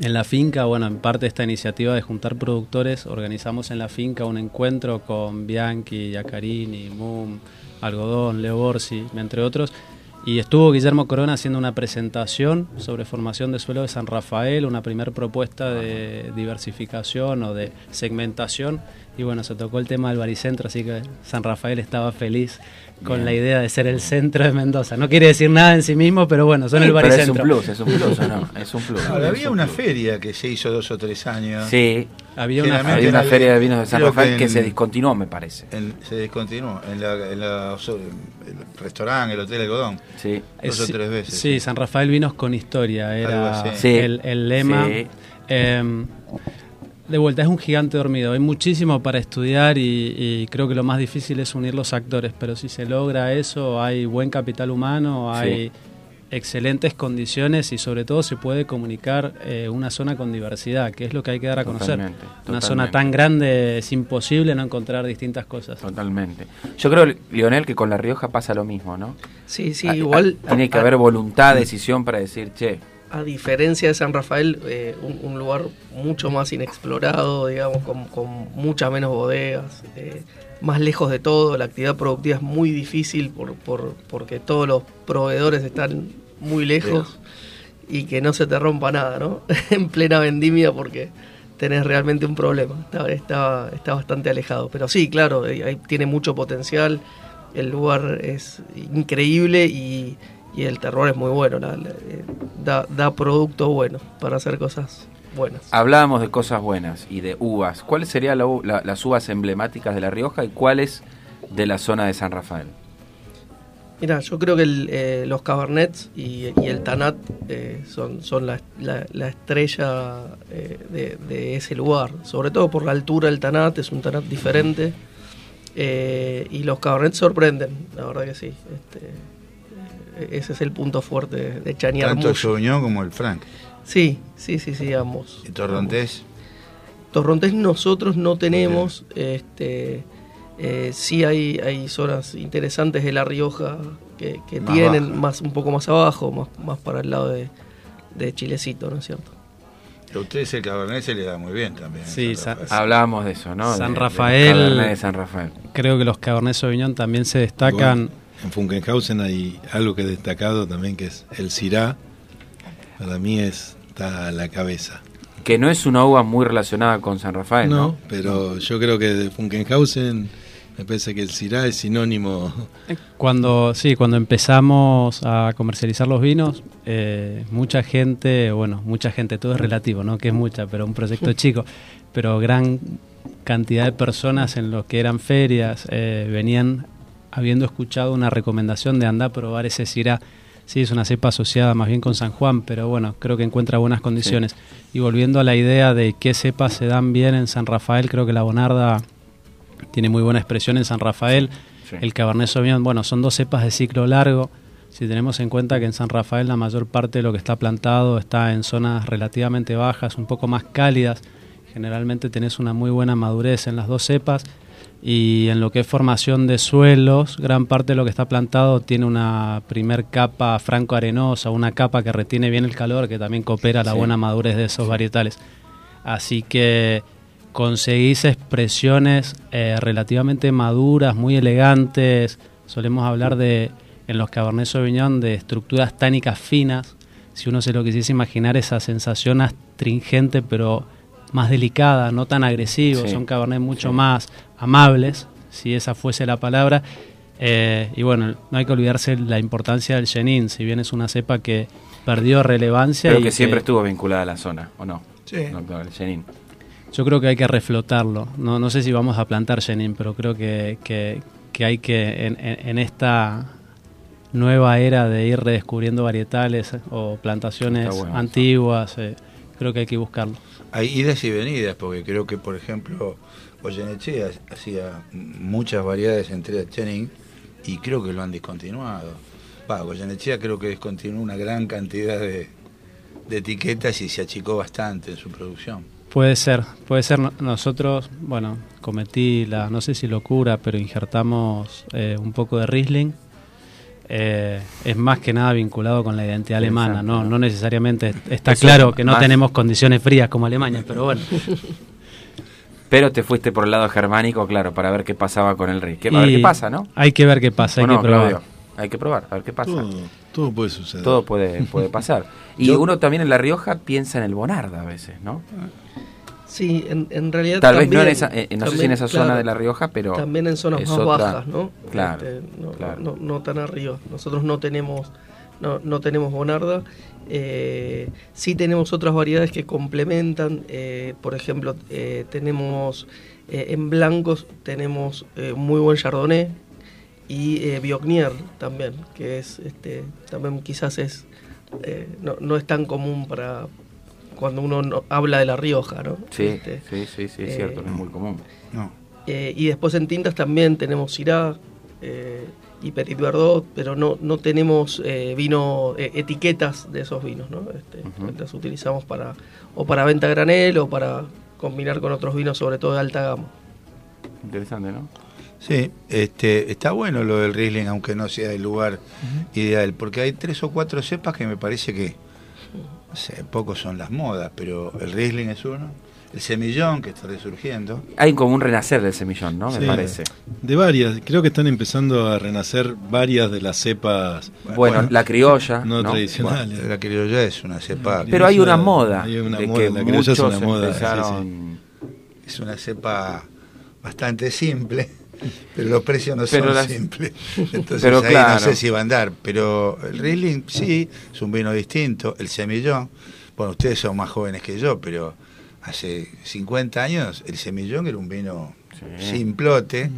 en la finca, bueno, en parte de esta iniciativa de juntar productores, organizamos en la finca un encuentro con Bianchi, Yacarini, Mum, Algodón, Leo Borsi, entre otros, Y estuvo Guillermo Corona haciendo una presentación sobre formación de suelo de San Rafael, una primera propuesta de diversificación o de segmentación. Y bueno, se tocó el tema del baricentro, así que San Rafael estaba feliz con Bien. la idea de ser el centro de Mendoza. No quiere decir nada en sí mismo, pero bueno, son Sí, el pero es un baricentro. plus, es un plus, ¿o no? Es un plus. Ahora, había un una plus. feria que se hizo dos o tres años. Sí, Había una, había una feria de vinos de San Rafael que, en- se discontinuó, me parece. en- se descontinuó en, la, en la- el restaurante, el hotel Algodón. Sí. Dos o tres veces. Sí, San Rafael Vinos con historia, era el, el lema. Sí. Eh, de vuelta, es un gigante dormido. Hay muchísimo para estudiar y, y creo que lo más difícil es unir los actores, pero si se logra eso, hay buen capital humano, hay excelentes condiciones y sobre todo se puede comunicar eh, una zona con diversidad, que es lo que hay que dar a conocer. Totalmente, Una zona tan grande es imposible no encontrar distintas cosas. Totalmente. Yo creo, Lionel, que con La Rioja pasa lo mismo, ¿no? Sí, sí, Ah, igual. ah, Tiene que a- haber voluntad, decisión para decir, che, A diferencia de San Rafael, eh, un, un lugar mucho más inexplorado, digamos, con, con muchas menos bodegas, eh, más lejos de todo, la actividad productiva es muy difícil por, por- porque todos los proveedores están muy lejos y que no se te rompa nada, ¿no? en plena vendimia porque tenés realmente un problema, está, está, está bastante alejado. Pero sí, claro, ahí tiene mucho potencial, el lugar es increíble y, y el terror es muy bueno, la- la- eh, da, da producto bueno para hacer cosas buenas. hablábamos de cosas buenas y de uvas. ¿Cuáles serían la las uvas emblemáticas de La Rioja y cuáles de la zona de San Rafael? Mira, yo creo que el, eh, los Cabernets y, y el Tanat eh, son, son la, la- la estrella eh, de, de ese lugar. Sobre todo por la altura del Tanat, es un Tanat diferente. Y los Cabernets sorprenden, la verdad que sí. Este, ese es el punto fuerte de Chañar Tanto el. Sauvignon como el Frank. Sí, sí, sí, sí, ambos. Y Torrontés. Torrontés nosotros no tenemos, este, eh, sí hay, hay zonas interesantes de La Rioja que, que Más tienen baja. más un poco más abajo, más, más para el lado de, de Chilecito, ¿no es cierto? A ustedes el Cabernet se les da muy bien también. Sí. Hablábamos de eso, ¿no? San De- de Rafael. De San Rafael. Creo que los Cabernet Sauvignon también se destacan. En Funkenhausen hay algo que es destacado también, que es el Syrah. Para mí es, está a la cabeza. Que no es una uva muy relacionada con San Rafael, ¿no? No, pero yo creo que de Funkenhausen me parece que el Syrah es sinónimo. Cuando, sí, cuando empezamos a comercializar los vinos, eh, mucha gente, bueno, mucha gente, todo es relativo, ¿no? Que es mucha, pero un proyecto chico, pero gran cantidad de personas en los que eran ferias eh, venían habiendo escuchado una recomendación de andar a probar ese Syrah. Sí, es una cepa asociada más bien con San Juan, pero bueno, creo que encuentra buenas condiciones. Y volviendo a la idea de qué cepas se dan bien en San Rafael, creo que la Bonarda tiene muy buena expresión en San Rafael. Sí. El Cabernet Sauvignon, bueno, son dos cepas de ciclo largo. Si tenemos en cuenta que en San Rafael la mayor parte de lo que está plantado está en zonas relativamente bajas, un poco más cálidas, generalmente tenés una muy buena madurez en las dos cepas. Y en lo que es formación de suelos, gran parte de lo que está plantado tiene una primer capa franco-arenosa, una capa que retiene bien el calor, que también coopera la Sí. buena madurez de esos varietales. Así que conseguís expresiones eh, relativamente maduras, muy elegantes. Solemos hablar de, en los Cabernet Sauvignon, de estructuras tánicas finas. Si uno se lo quisiese imaginar, esa sensación astringente, pero más delicada, no tan agresivo. Sí, Son Cabernet mucho sí. más amables, si esa fuese la palabra. Eh, y bueno, no hay que olvidarse la importancia del Chenin, si bien es una cepa que perdió relevancia. Pero y que siempre estuvo vinculada a la zona, ¿o no? Sí. Doctor el Chenin. Yo creo que hay que reflotarlo. No, no sé si vamos a plantar Chenin, pero creo que, que- que hay que, en, en- en esta nueva era de ir redescubriendo varietales o plantaciones bueno antiguas, eh, creo que hay que buscarlo. Hay idas y venidas, porque creo que, por ejemplo, Goyeneche hacía muchas variedades entre Chenin y creo que lo han discontinuado. Va, Goyenechea creo que descontinuó una gran cantidad de, de etiquetas y se achicó bastante en su producción. Puede ser, puede ser. No- Nosotros, bueno, cometí la, no sé si locura, pero injertamos eh, un poco de Riesling. Eh, es más que nada vinculado con la identidad alemana, no, no necesariamente está Eso claro que no más- tenemos condiciones frías como Alemania, pero bueno. Pero te fuiste por el lado germánico, claro, para ver qué pasaba con el rey. Que- A ver qué pasa, ¿no? Hay que ver qué pasa, ¿O hay no, que probar. Claudio? Hay que probar, a ver qué pasa. Todo, todo puede suceder. Todo puede, puede pasar. Y Yo- uno también en La Rioja piensa en el Bonarda a veces, ¿no? Sí, en, en realidad Tal vez no en esa, eh, no sé si también, en esa claro, zona de La Rioja, pero también en zonas más otra- bajas, ¿no? Claro, Este, no, claro. no, no tan arriba. Nosotros no tenemos no, no tenemos bonarda. Eh, sí tenemos otras variedades que complementan. eh, por ejemplo, eh, tenemos eh, en blancos tenemos eh, muy buen chardonnay y eh, Biognier también, que es este también quizás es eh, no, no es tan común para cuando uno no- habla de La Rioja, ¿no? Sí, Este, sí, sí, sí, es eh, cierto, no es muy común. No. eh, y después en tintas también tenemos Syrah eh, y Petit Verdot, pero no, no tenemos eh, vino, eh, etiquetas de esos vinos, ¿no? Este. Las utilizamos para o para venta a granel o para combinar con otros vinos, sobre todo de alta gama. Interesante, ¿no? Sí, este, está bueno lo del Riesling, aunque no sea el lugar ideal, porque hay tres o cuatro cepas que me parece que, no sé, pocos son las modas, pero el Riesling es uno, el semillón que está resurgiendo. Hay como un renacer del semillón, ¿no? Me Sí. parece. De varias, creo que están empezando a renacer varias de las cepas Bueno, la criolla, no, ¿no? tradicionales. Bueno, la criolla es una cepa, Pero hay una moda Hay una de moda, que la criolla es muchos una moda, sí, empezaron... es una cepa bastante simple, pero los precios no Pero son las- simples. Entonces Pero ahí claro. no sé si va a andar, pero el Riesling sí, es un vino distinto, el semillón, bueno, ustedes son más jóvenes que yo, pero hace 50 años el semillón era un vino Sí. simplote,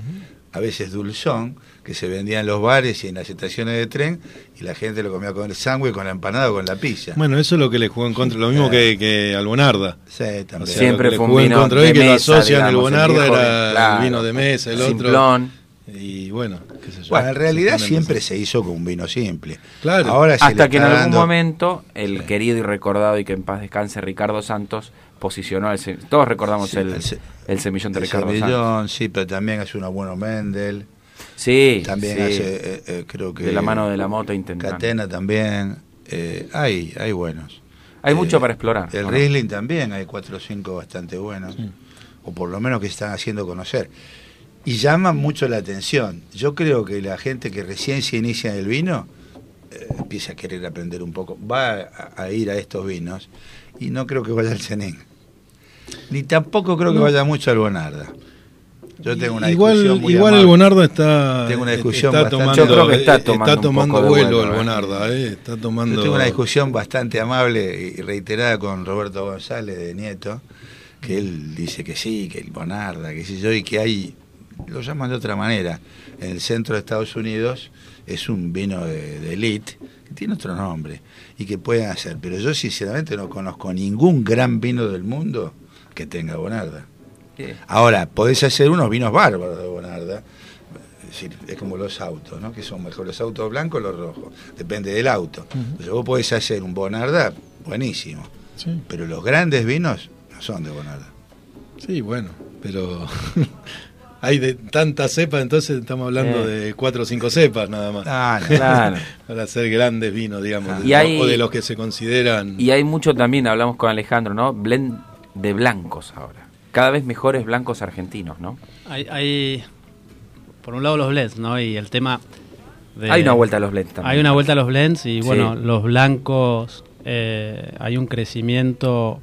a veces dulzón, que se vendía en los bares y en las estaciones de tren, y la gente lo comía con el sándwich, con la empanada o con la pizza. Bueno, eso es lo que le jugó en contra, lo mismo que, que al Bonarda. Sí, también. O sea, Siempre lo que le fue un jugó en vino contra de hoy que lo asocian, el digamos, el Bonarda era claro, el vino de mesa, el otro. simplón. Y bueno, qué sé yo. Bueno, en realidad siempre se hizo con un vino simple. Claro. Ahora Hasta que en algún dando- momento el querido y recordado y que en paz descanse Ricardo Santos posicionó se- todos recordamos Sí, el, el se- el semillón de el Ricardo semillón, sí, pero también hace unos buenos Mendel. Sí, También sí. hace, eh, eh, creo que. de la mano de la moto intentando. Catena también. eh, hay, hay buenos. Hay Eh, mucho para explorar. El ¿o no? Riesling también, hay cuatro o cinco bastante buenos. O por lo menos que se están haciendo conocer. Y llaman mucho la atención. Yo creo que la gente que recién se inicia en el vino eh, empieza a querer aprender un poco. Va a, a ir a estos vinos y no creo que vaya al Cenén. Ni tampoco creo que vaya mucho al Bonarda. Yo tengo una igual discusión muy igual el amable. Bonarda está, Tengo una discusión está bastante- tomando, Yo creo que está tomando un tomando vuelo vuelo, el eh. Bonarda, eh, está tomando Yo tengo una discusión bastante amable y reiterada con Roberto González de Nieto, que él dice que sí, que el Bonarda, que sí yo, y que hay, lo llaman de otra manera, en el centro de Estados Unidos es un vino de, de elite, que tiene otro nombre, y que pueden hacer. Pero yo sinceramente no conozco ningún gran vino del mundo que tenga Bonarda. Ahora, podés hacer unos vinos bárbaros de Bonarda. Es decir, es como los autos, ¿no? Que son mejor los autos blancos o los rojos. Depende del auto. Entonces vos podés hacer un Bonarda buenísimo. Sí, Pero los grandes vinos no son de Bonarda. sí, bueno, pero hay de tantas cepas, entonces estamos hablando Eh. de cuatro o cinco cepas nada más. Ah, no. Claro. Para hacer grandes vinos, digamos, Y de- hay- o de los que se consideran Y hay mucho también, hablamos con Alejandro, ¿no? Blend de blancos ahora. Cada vez mejores blancos argentinos, ¿no? Hay, hay, por un lado los blends, ¿no? Y el tema de... Hay una vuelta a los blends también. Hay una vuelta a los blends y Sí. bueno, los blancos, eh, hay un crecimiento...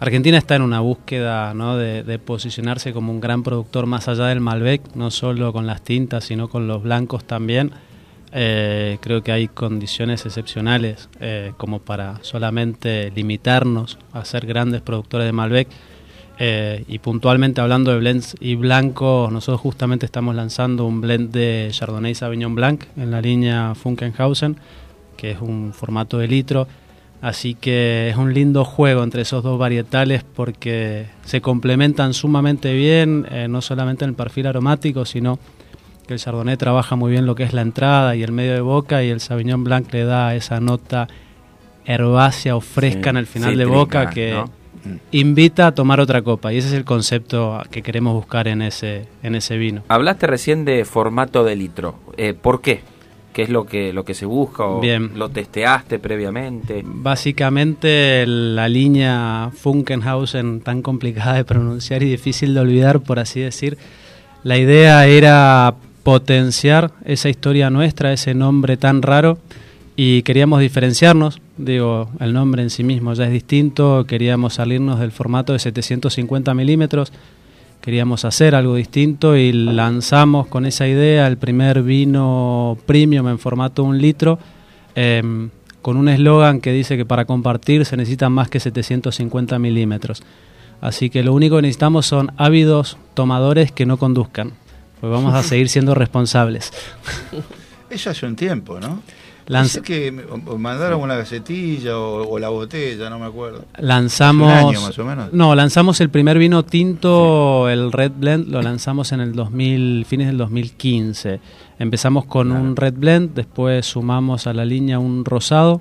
Argentina está en una búsqueda ¿no? de, de posicionarse como un gran productor más allá del Malbec, no solo con las tintas, sino con los blancos también. Eh, creo que hay condiciones excepcionales eh, como para solamente limitarnos a ser grandes productores de Malbec. Eh, y puntualmente hablando de blends y blancos, nosotros justamente estamos lanzando un blend de Chardonnay Sauvignon Blanc en la línea Funkenhausen, que es un formato de litro. Así que es un lindo juego entre esos dos varietales porque se complementan sumamente bien, eh, no solamente en el perfil aromático, sino que el Chardonnay trabaja muy bien lo que es la entrada y el medio de boca y el Sauvignon Blanc le da esa nota herbácea o fresca Sí, en el final de boca que ¿no? invita a tomar otra copa y ese es el concepto que queremos buscar en ese en ese vino. Hablaste recién de formato de litro. Eh, ¿Por qué? ¿Qué es lo que, lo que se busca? O Bien. ¿Lo testeaste previamente? Básicamente la línea Funkenhausen tan complicada de pronunciar y difícil de olvidar por así decir, la idea era potenciar esa historia nuestra, ese nombre tan raro y queríamos diferenciarnos, digo, el nombre en sí mismo ya es distinto, queríamos salirnos del formato de 750 milímetros, queríamos hacer algo distinto y lanzamos con esa idea el primer vino premium en formato un litro, em, con un eslogan que dice que para compartir se necesitan más que 750 milímetros. Así que lo único que necesitamos son ávidos tomadores que no conduzcan, pues vamos a seguir siendo responsables. Eso hace un tiempo, ¿no? Lanz- Dice que mandaron una gacetilla o, o la botella, no me acuerdo. Lanzamos. Hace un año más o menos. No, lanzamos el primer vino tinto, el Red Blend, lo lanzamos en el 2000, fines del 2015. Empezamos con un Red Blend, después sumamos a la línea un rosado,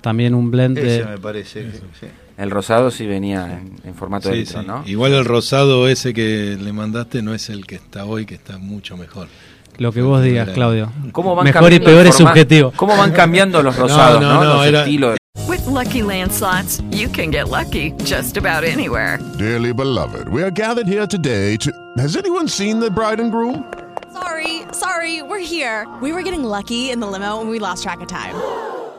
también un blend Ese de. me parece. que- sí. El rosado sí venía en, en formato de Sí, litro, sí. ¿no? Igual el rosado ese que le mandaste no es el que está hoy, que está mucho mejor. Lo que vos digas, Claudio. ¿Cómo van Mejor y peor es subjetivo. ¿Cómo van cambiando los rosados, no? no, no, los era- estilos. With Lucky Land slots, you can get lucky just about anywhere. Dearly beloved, we are gathered here today to. Has anyone seen the bride and groom? Sorry, sorry, we're here. We were getting lucky in the limo and we lost track of time.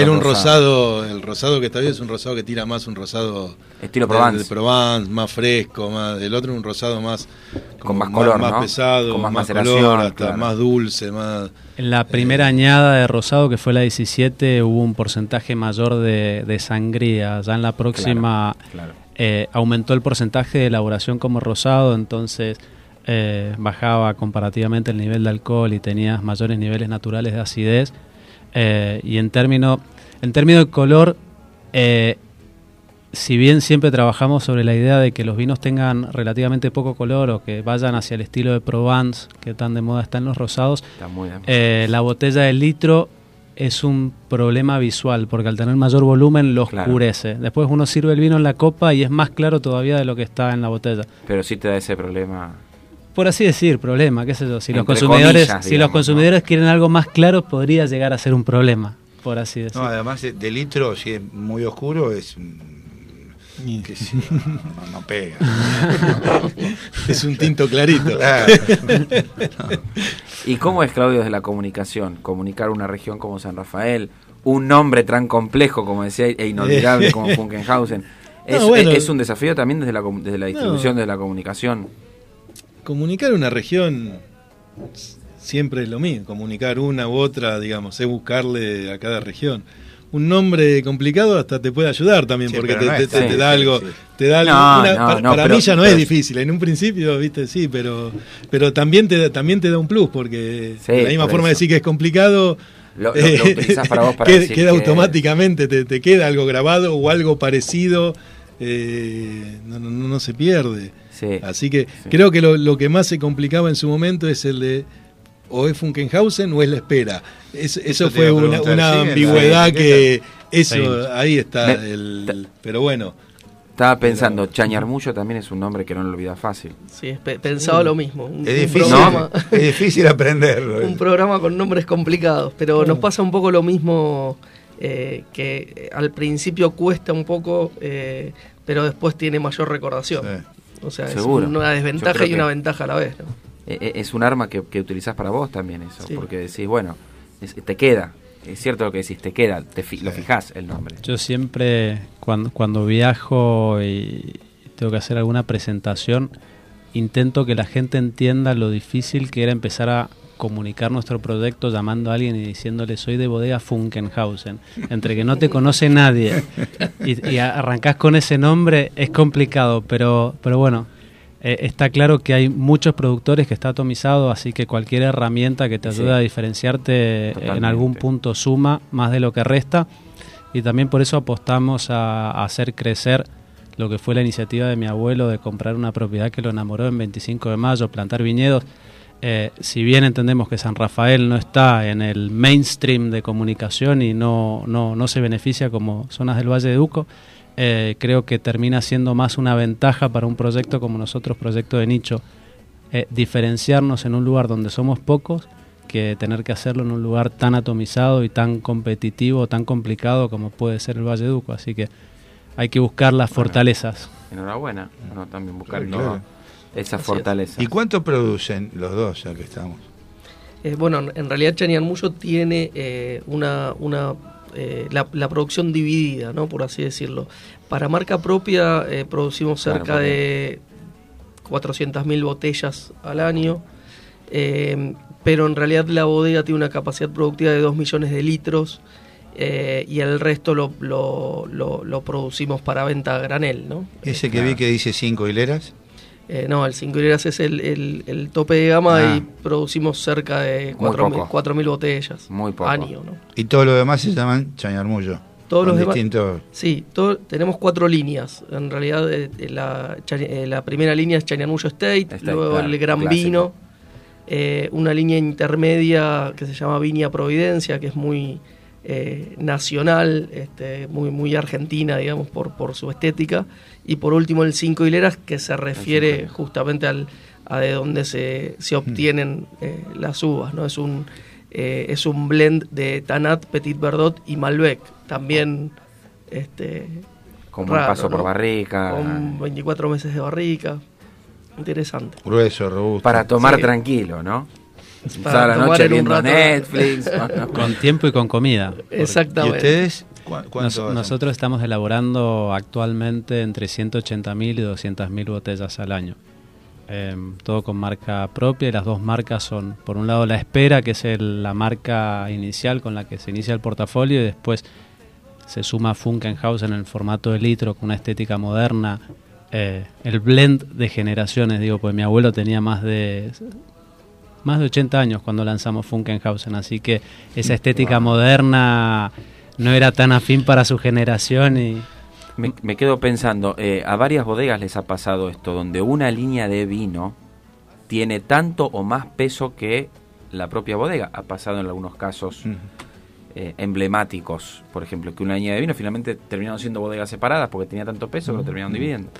Era un rosado, el rosado que está bien es un rosado que tira más un rosado Estilo de- Provence. de Provence, más fresco, más el otro un rosado más Con más color, más ¿no? pesado, Con más más, maceración, color, hasta claro. más dulce, más En la primera añada de rosado, que fue la 17, hubo un porcentaje mayor de, de sangría. Ya en la próxima claro. eh, aumentó el porcentaje de elaboración como rosado, entonces eh, bajaba comparativamente el nivel de alcohol y tenías mayores niveles naturales de acidez. Eh, y en términos en término de color, eh, si bien siempre trabajamos sobre la idea de que los vinos tengan relativamente poco color o que vayan hacia el estilo de Provence, que tan de moda está en los rosados, Está muy bien. eh, la botella de litro es un problema visual, porque al tener mayor volumen lo Claro. oscurece. Después uno sirve el vino en la copa y es más claro todavía de lo que está en la botella. Pero sí te da ese problema. Por así decir, problema, qué sé yo. Si los consumidores, comillas, si los consumidores quieren algo más claro, podría llegar a ser un problema, por así decir. No, además de, de litro, si es muy oscuro, es. que sí, no, no pega. es un tinto clarito. Claro. ¿Y cómo es, Claudio, desde la comunicación? Comunicar una región como San Rafael, un nombre tan complejo, como decía, e inolvidable como Funkenhausen. Es, No, bueno. es- es un desafío también desde la, com- desde la distribución, No. desde la comunicación. Comunicar una región siempre es lo mismo, comunicar una u otra, digamos, es buscarle a cada región. Un nombre complicado hasta te puede ayudar también, Sí, porque te, no te- es te- tan te da algo, te da algo. No, una- no, para no, para pero- mí ya no pero- es difícil, en un principio, viste, sí, pero, pero también te da, también te da un plus, porque Sí, de la misma por forma de decir que es complicado. Lo- lo- lo utilizás para vos para queda, decir queda que- automáticamente, te, te queda algo grabado o algo parecido, eh, no, no- no se pierde. Sí. Así que creo que lo, lo que más se complicaba en su momento es el de o es Funkenhausen o es la espera. Es- eso, fue una, ¿sí? Ambigüedad que eso Sí. ahí está Me- el pero bueno Estaba pensando, Chañarmullo también es un nombre que no lo olvida fácil. Sí, es pe- pensaba lo mismo. Un, Es un difícil, programa, es difícil aprenderlo. un programa con nombres complicados, pero nos pasa un poco lo mismo eh, que eh, al principio cuesta un poco, eh, pero después tiene mayor recordación. O sea, Seguro. es una desventaja y una ventaja a la vez. ¿no? Eh, eh, Es un arma que, que utilizás para vos también eso, Sí. porque decís, bueno, es- te queda. Es cierto lo que decís, te queda, te fi- lo fijás el nombre. Yo siempre, cuando, cuando viajo y tengo que hacer alguna presentación, intento que la gente entienda lo difícil que era empezar a comunicar nuestro proyecto llamando a alguien y diciéndole soy de bodega Funkenhausen. Entre que no te conoce nadie y, y arrancás con ese nombre es complicado, pero, pero bueno, Eh, está claro que hay muchos productores que está atomizado, así que cualquier herramienta que te ayude Sí. a diferenciarte en Totalmente. algún punto suma más de lo que resta. Y también por eso apostamos a, a hacer crecer lo que fue la iniciativa de mi abuelo de comprar una propiedad que lo enamoró en 25 de mayo, plantar viñedos. Eh, si bien entendemos que San Rafael no está en el mainstream de comunicación y no, no, no se beneficia como zonas del Valle de Duco, eh, creo que termina siendo más una ventaja para un proyecto como nosotros, proyecto de nicho, eh, diferenciarnos en un lugar donde somos pocos que tener que hacerlo en un lugar tan atomizado y tan competitivo, tan complicado como puede ser el Valle de Duco. Así que hay que buscar las fortalezas. Enhorabuena. No, también buscar Claro, claro. Esa Así es. fortaleza. ¿Y cuánto producen los dos, ya que estamos? Eh, bueno, en- realidad Chañarmullo tiene eh, una, una eh, la, la producción dividida, ¿no? por así decirlo. Para marca propia eh, producimos Claro, cerca porque- de 400.000 botellas al año, eh, pero en realidad la bodega tiene una capacidad productiva de 2 millones de litros eh, y el resto lo, lo, lo- lo producimos para venta a granel. ¿no? Ese que vi que dice cinco hileras. Eh, no, el 5 hileras es el, el- el tope de gama Ah. y producimos cerca de Muy 4.000 poco. 4.000 botellas. Muy poco. Año, ¿no? Y todo lo demás se llaman chañarmullo. Todos los demás- distintos. Sí, todo- tenemos cuatro líneas. En realidad, eh, eh, la, eh, la primera línea es Chañarmullo State, State, luego claro, el Gran clásico. Vino, eh, una línea intermedia que se llama Viña Providencia, que es muy eh, nacional, este, muy, muy argentina, digamos, por, por su estética. Y por último, el Cinco Hileras, que se refiere justamente al, a de dónde se, se obtienen eh, las uvas. ¿no? Es un eh, es un blend de Tanat, Petit Verdot y Malbec. También este, Con buen paso por barrica. Con 24 meses de barrica. Interesante. Grueso, robusto. Para tomar Sí. tranquilo, ¿no? Para Toda la tomar noche en un viendo rato. Netflix. Con tiempo y con comida. Exactamente. ¿Y ustedes? Nosotros estamos elaborando actualmente entre 180.000 y 200.000 botellas al año. Em, todo con marca propia y las dos marcas son, por un lado, La Espera, que es el- la marca inicial con la que se inicia el portafolio, y después se suma Funkenhaus en el formato de litro con una estética moderna. eh, el blend de generaciones, digo, pues mi abuelo tenía más de más de 80 años cuando lanzamos Funkenhausen, así que esa estética moderna no era tan afín para su generación y Me, me quedo pensando, eh, a varias bodegas les ha pasado esto, donde una línea de vino tiene tanto o más peso que la propia bodega. Ha pasado en algunos casos eh, emblemáticos, por ejemplo, que una línea de vino finalmente terminaron siendo bodegas separadas porque tenía tanto peso que lo terminaron dividiendo.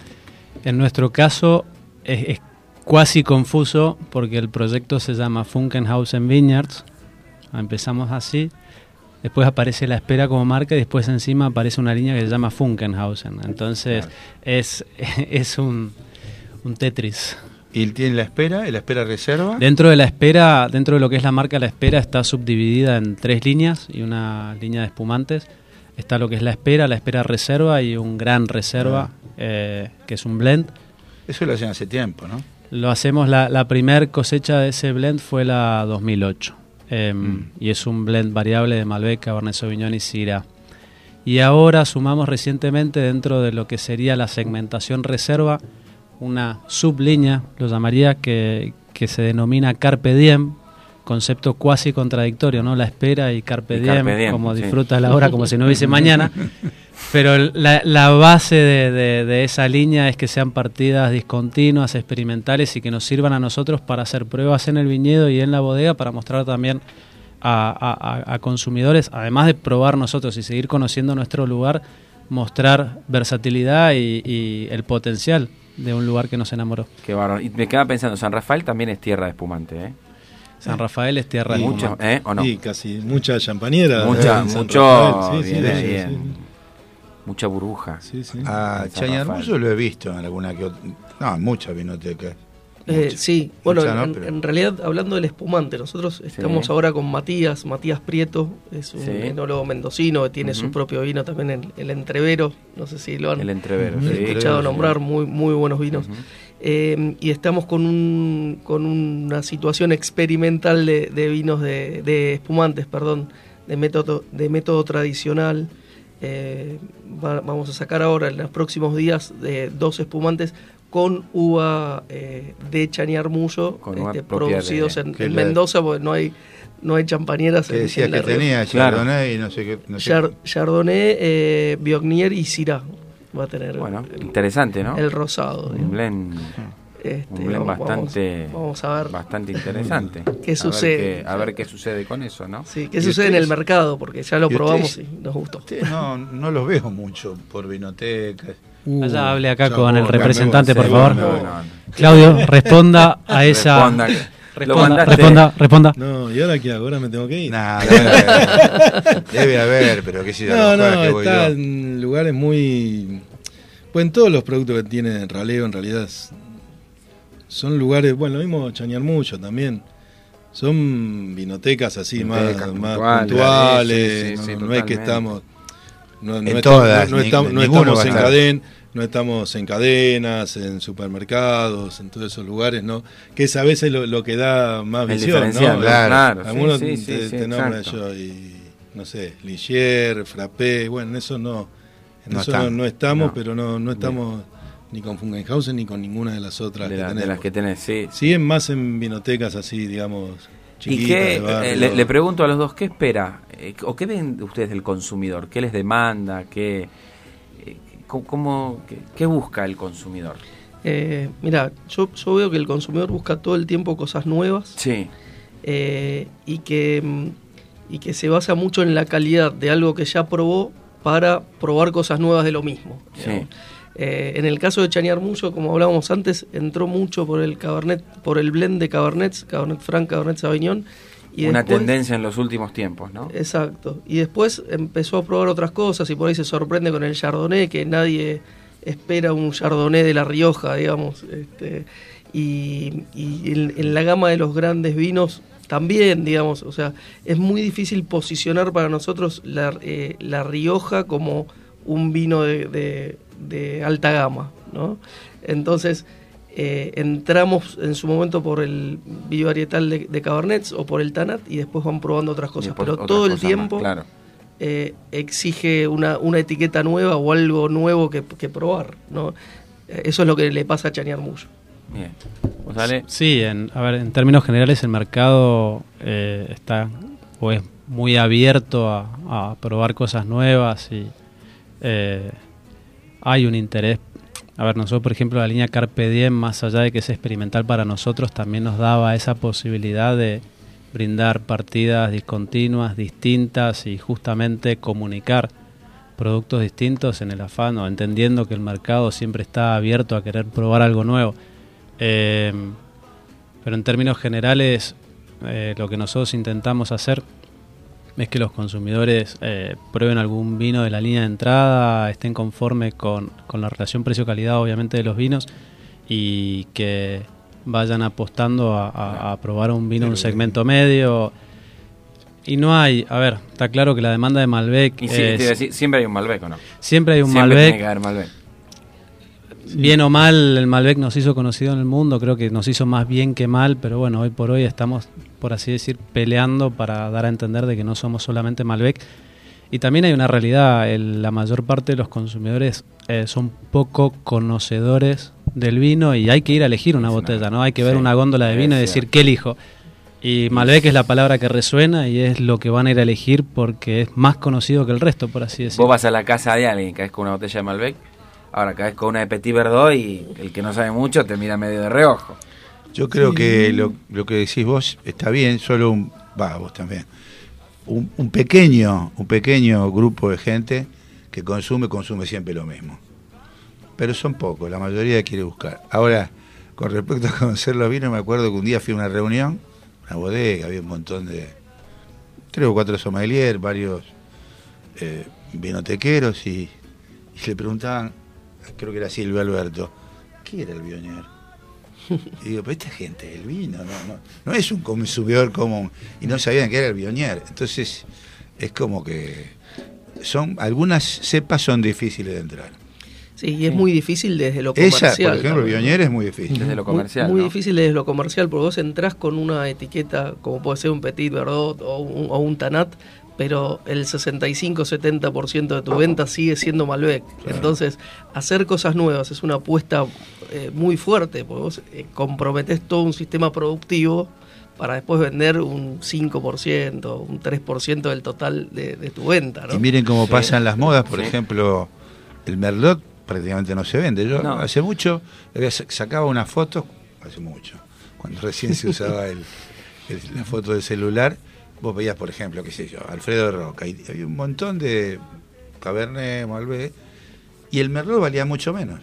en nuestro caso es, es cuasi confuso porque el proyecto se llama Funkenhausen Vineyards, empezamos así, después aparece la espera como marca y después encima aparece una línea que se llama Funkenhausen, entonces es, es un, un Tetris. ¿Y tiene la espera? ¿Y la espera reserva? Dentro de la espera, dentro de lo que es la marca La Espera, está subdividida en tres líneas y una línea de espumantes. Está lo que es la espera, la espera reserva y un gran reserva, eh, que es un blend. Eso lo hacen hace tiempo, ¿no? Lo hacemos, la, la primer cosecha de ese blend fue la 2008. Eh, Mm. Y es un blend variable de Malbec, Cabernet Sauvignon y Syrah. Y ahora sumamos recientemente dentro de lo que sería la segmentación reserva una sublínea, lo llamaría, que, que se denomina Carpe Diem, concepto cuasi contradictorio, ¿no? La espera y Carpe, Y Diem, Carpe Diem, como sí. disfruta la hora como si no hubiese mañana. Pero la, la base de, de- de esa línea es que sean partidas discontinuas, experimentales y que nos sirvan a nosotros para hacer pruebas en el viñedo y en la bodega para mostrar también a, a- a- a consumidores, además de probar nosotros y seguir conociendo nuestro lugar, mostrar versatilidad y, y el potencial de un lugar que nos enamoró. Qué bárbaro. Y me quedaba pensando, San Rafael también es tierra de espumante, ¿eh? San Rafael es tierra de Mucho, espumante. ¿eh? ¿O no? Sí, casi mucha champañera. Mucha, San mucho, Rafael, sí, sí, sí, bien. Sí. Mucha burbuja. A En San Chañarmullo Rafael. lo he visto en alguna que otra. No, en muchas vinotecas. Eh, sí, bueno, Mucha, ¿no? en, Pero- en realidad hablando del espumante, nosotros estamos ahora con Matías, Matías Prieto, es un Sí. enólogo mendocino que tiene su propio vino también, el, el Entrevero, no sé si lo han El Entrevero, sí. escuchado Entrevero, nombrar, sí. muy, muy buenos vinos. Eh, y estamos con, un, con una situación experimental de, de vinos de, de espumantes, perdón, de método, de método tradicional. Eh, va- vamos a sacar ahora en los próximos días de dos espumantes con uva eh, de Chañarmullo, Con uva este, producidos de- en, en la- Mendoza, porque no hay, no hay champañeras Que decías en La que tenía. Chardonnay y no sé qué. No sé Char- Chardonnay, eh, Viognier y Syrah va a tener Bueno, el, interesante, ¿no? el rosado. Un digamos. blend, Este, un vamos- bastante, vamos a ver bastante interesante. qué A ver sucede. qué- A ver qué sucede con eso, ¿no? Sí, ¿Qué sucede en el mercado? Porque ya lo ¿Y probamos ustedes? y nos gustó. No, no los veo mucho por vinotecas. Allá hable acá con el representante, por favor. no, no, no. Claudio, responda a esa. Responda, Responda, responda, responda. No, ¿y ahora qué hago? Ahora me tengo que ir. Nah, debe haber, debe haber, pero qué sé yo, No, no, que voy está yo. en lugares muy... Pues en todos los productos que tiene Raleo en realidad es- son lugares, bueno, lo mismo Chañarmullo también. Son vinotecas así Vinotecas más, más puntuales, puntuales, sí, sí, no, sí, no es que estamos no, no En estamos, todas, no, estamos, no en estar. caden, no estamos en cadenas, en supermercados, en todos esos lugares, ¿no? Que es a veces lo, lo que da más El visión, ¿no? claro, Algunos sí, sí, te, sí, te nombran yo y no sé, Ligier, Frappé, bueno, en eso no, en eso estamos. no, no estamos, pero no, no estamos ni con Fungenhausen ni con ninguna de las otras De, que la- de tenemos. las que tenés, sí. Siguen más en vinotecas así, digamos, ¿Y chiquitas, qué, barrio. eh, le, le pregunto a los dos, ¿qué espera? Eh, ¿O qué ven ustedes del consumidor? ¿Qué les demanda? ¿Qué, eh, cómo- qué, qué busca el consumidor? Eh, mira, yo, yo veo que el consumidor busca todo el tiempo cosas nuevas Sí, eh, y, que, mm, y que se basa mucho en la calidad de algo que ya probó para probar cosas nuevas de lo mismo. sí. Eh, en el caso de Chañar Mucho, como hablábamos antes, entró mucho por el Cabernet, por el blend de Cabernets, Cabernet Franc, Cabernet Sauvignon. Y Una después- tendencia en los últimos tiempos, ¿no? Exacto. Y después empezó a probar otras cosas y por ahí se sorprende con el Chardonnay, que nadie espera un Chardonnay de La Rioja, digamos. Este, y y en, en la gama de los grandes vinos también, digamos. O sea, es muy difícil posicionar para nosotros La, eh, la Rioja como un vino de, de- de alta gama, ¿no? Entonces, eh, entramos en su momento por el bivarietal de, de Cabernets o por el Tanat y después van probando otras cosas. Pero otras todo el más, tiempo claro. eh, exige una, una etiqueta nueva o algo nuevo que, que probar, ¿no? Eso es lo que le pasa a Chañar Mucho. Bien. Sí, en, a ver, en términos generales el mercado eh, está o es muy abierto a, a probar cosas nuevas y eh, hay un interés. A ver, nosotros, por ejemplo, la línea Carpe Diem, más allá de que es experimental para nosotros, también nos daba esa posibilidad de brindar partidas discontinuas, distintas y justamente comunicar productos distintos en el afán o entendiendo que el mercado siempre está abierto a querer probar algo nuevo. Eh, pero en términos generales, eh, lo que nosotros intentamos hacer es que los consumidores eh, prueben algún vino de la línea de entrada, estén conformes con, con la relación precio-calidad, obviamente, de los vinos y que vayan apostando a, a- a probar un vino, un segmento medio. Y no hay, a ver, está claro que la demanda de Malbec Y sí, te es- iba a decir, siempre hay un Malbec, ¿o no? Siempre hay un Siempre Malbec. tiene que haber Malbec. Bien o mal, el Malbec nos hizo conocido en el mundo, creo que nos hizo más bien que mal, pero bueno, hoy por hoy estamos, por así decir, peleando para dar a entender de que no somos solamente Malbec. Y también hay una realidad, el- la mayor parte de los consumidores eh, son poco conocedores del vino y hay que ir a elegir una botella, ¿no? Hay que ver sí, una góndola de es vino y decir, ¿qué elijo? Y Malbec es la palabra que resuena y es lo que van a ir a elegir porque es más conocido que el resto, por así decirlo. Vos vas a la casa de alguien, caes con una botella de Malbec, ahora caes con una de Petit Verdot y el que no sabe mucho te mira medio de reojo. Yo creo que lo, lo que decís vos está bien, solo un, va, vos también, un, un pequeño, un pequeño grupo de gente que consume, consume siempre lo mismo. Pero son pocos, la mayoría quiere buscar. Ahora, con respecto a conocer los vinos, me acuerdo que un día fui a una reunión, una bodega, había un montón de, tres o cuatro sommeliers, varios eh, vinotequeros, y, y le preguntaban, creo que era Silvio Alberto, ¿qué era el Bionier? Y digo, pero esta gente, el vino, no, no, no es un consumidor común. Y no sabían que era el Bionier. Entonces, es como que son algunas cepas son difíciles de entrar. Sí, y es muy difícil desde lo Esa, comercial. por ejemplo. Bionier es muy difícil. Desde lo Muy- comercial, Muy, ¿no? difícil desde lo comercial, porque vos entrás con una etiqueta, como puede ser un Petit Verdot o un, o un Tanat, pero el 65-70% de tu venta sigue siendo Malbec. Entonces, hacer cosas nuevas es una apuesta eh, muy fuerte, porque vos eh, comprometés todo un sistema productivo para después vender un 5%, un 3% del total de, de tu venta. ¿no? Y miren cómo Sí. pasan las modas, por Sí. ejemplo, el Merlot prácticamente no se vende. Yo No. hace mucho había sa- sacaba una foto, hace mucho, cuando recién se usaba el, el- la foto del celular, vos veías, por ejemplo, qué sé yo, Alfredo de Roca, y había un montón de Cabernet, Malbec, y el Merlot valía mucho menos.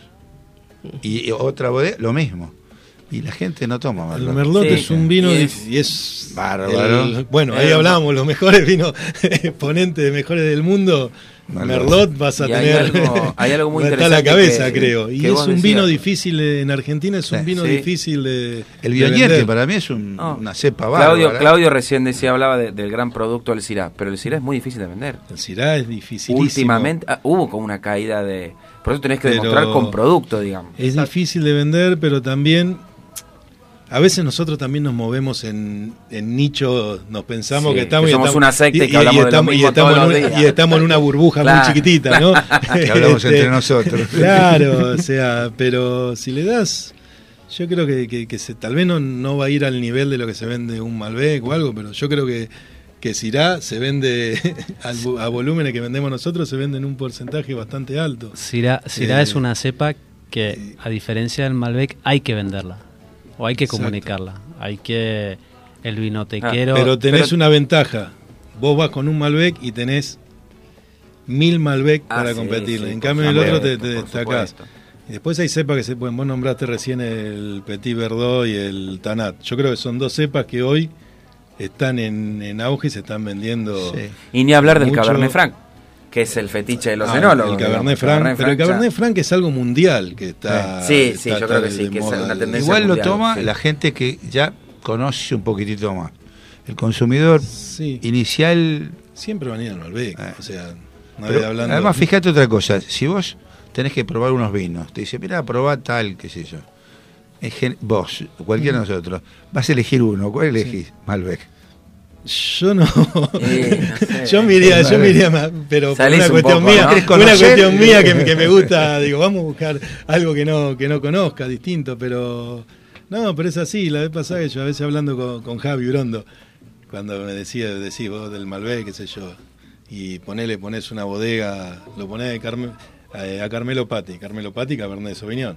Y, y otra bodega, lo mismo. Y la gente no toma El Merlot. Merlot es un vino Y dif- y es bárbaro. el- bueno, ahí hablábamos, los mejores vinos exponentes de mejores del mundo. Merlot, vas a Y hay tener. algo- hay algo muy está a la interesante cabeza, que- creo. Y es un decías. vino difícil de- en Argentina, es un Sí. vino Sí. difícil de. El que para mí es un- No. una cepa Claudio, bárbara. Claudio recién decía, hablaba de- del gran producto del Syrah, pero el Syrah es muy difícil de vender. El Syrah es dificilísimo. Últimamente ah, hubo como una caída de... Por eso tenés que Pero demostrar con producto, digamos. Es difícil de vender, pero también a veces nosotros también nos movemos en, en nichos, nos pensamos Sí, que estamos que y somos estamos- una secta y que y- y hablamos de lo estamos, y mismo estamos todos en los una- días. y estamos en una burbuja Claro. muy chiquitita, ¿no? Que hablamos Este, entre nosotros. Claro, o sea, pero si le das, yo creo que, que- que se, tal vez no, no va a ir al nivel de lo que se vende un Malbec o algo, pero yo creo que que Syrah se vende a volúmenes que vendemos nosotros se vende en un porcentaje bastante alto. Syrah, Syrah Eh, es una cepa que, a diferencia del Malbec, hay que venderla. O hay que Exacto. comunicarla. Hay que. El vinotequero. pero tenés una ventaja. Vos vas con un Malbec y tenés mil Malbec Ah, para sí, competir. sí, en cambio, en el otro te, te destacás. supuesto. Y después hay cepas que se pueden. Vos nombraste recién el Petit Verdot y el Tanat. Yo creo que son dos cepas que hoy están en, en auge y se están vendiendo. Y ni hablar del mucho. Cabernet Franc, que es el fetiche de los Ah, enólogos. El digamos. Cabernet Franc. pero el Cabernet Franc es algo mundial que está. Sí, sí, está- yo creo que sí, de que es moda. una tendencia Igual lo toma sí. la gente que ya conoce un poquitito más. El consumidor inicial. Siempre van a ir al Malbec. o sea, no Pero hablando. Además, fíjate otra cosa. Si vos tenés que probar unos vinos, te dice, mira, probá tal, qué sé yo. Vos, cualquiera de nosotros, vas a elegir uno. ¿Cuál elegís? Malbec. Yo no. Eh, no sé. yo me iría, yo me iría más, pero por una un cuestión poco, mía, ¿no? ¿Querés una cuestión mía que, me- que me gusta, digo, vamos a buscar algo que no, que no conozca, distinto, pero no, pero es así, la vez pasada que yo a veces hablando con, con Javi Urondo, cuando me decía, decís vos del Malbec, qué sé yo, y ponele, ponés una bodega, lo ponés de Carme- eh, a Carmelo Patti, Carmelo Patti, Cabernet Sauvignon,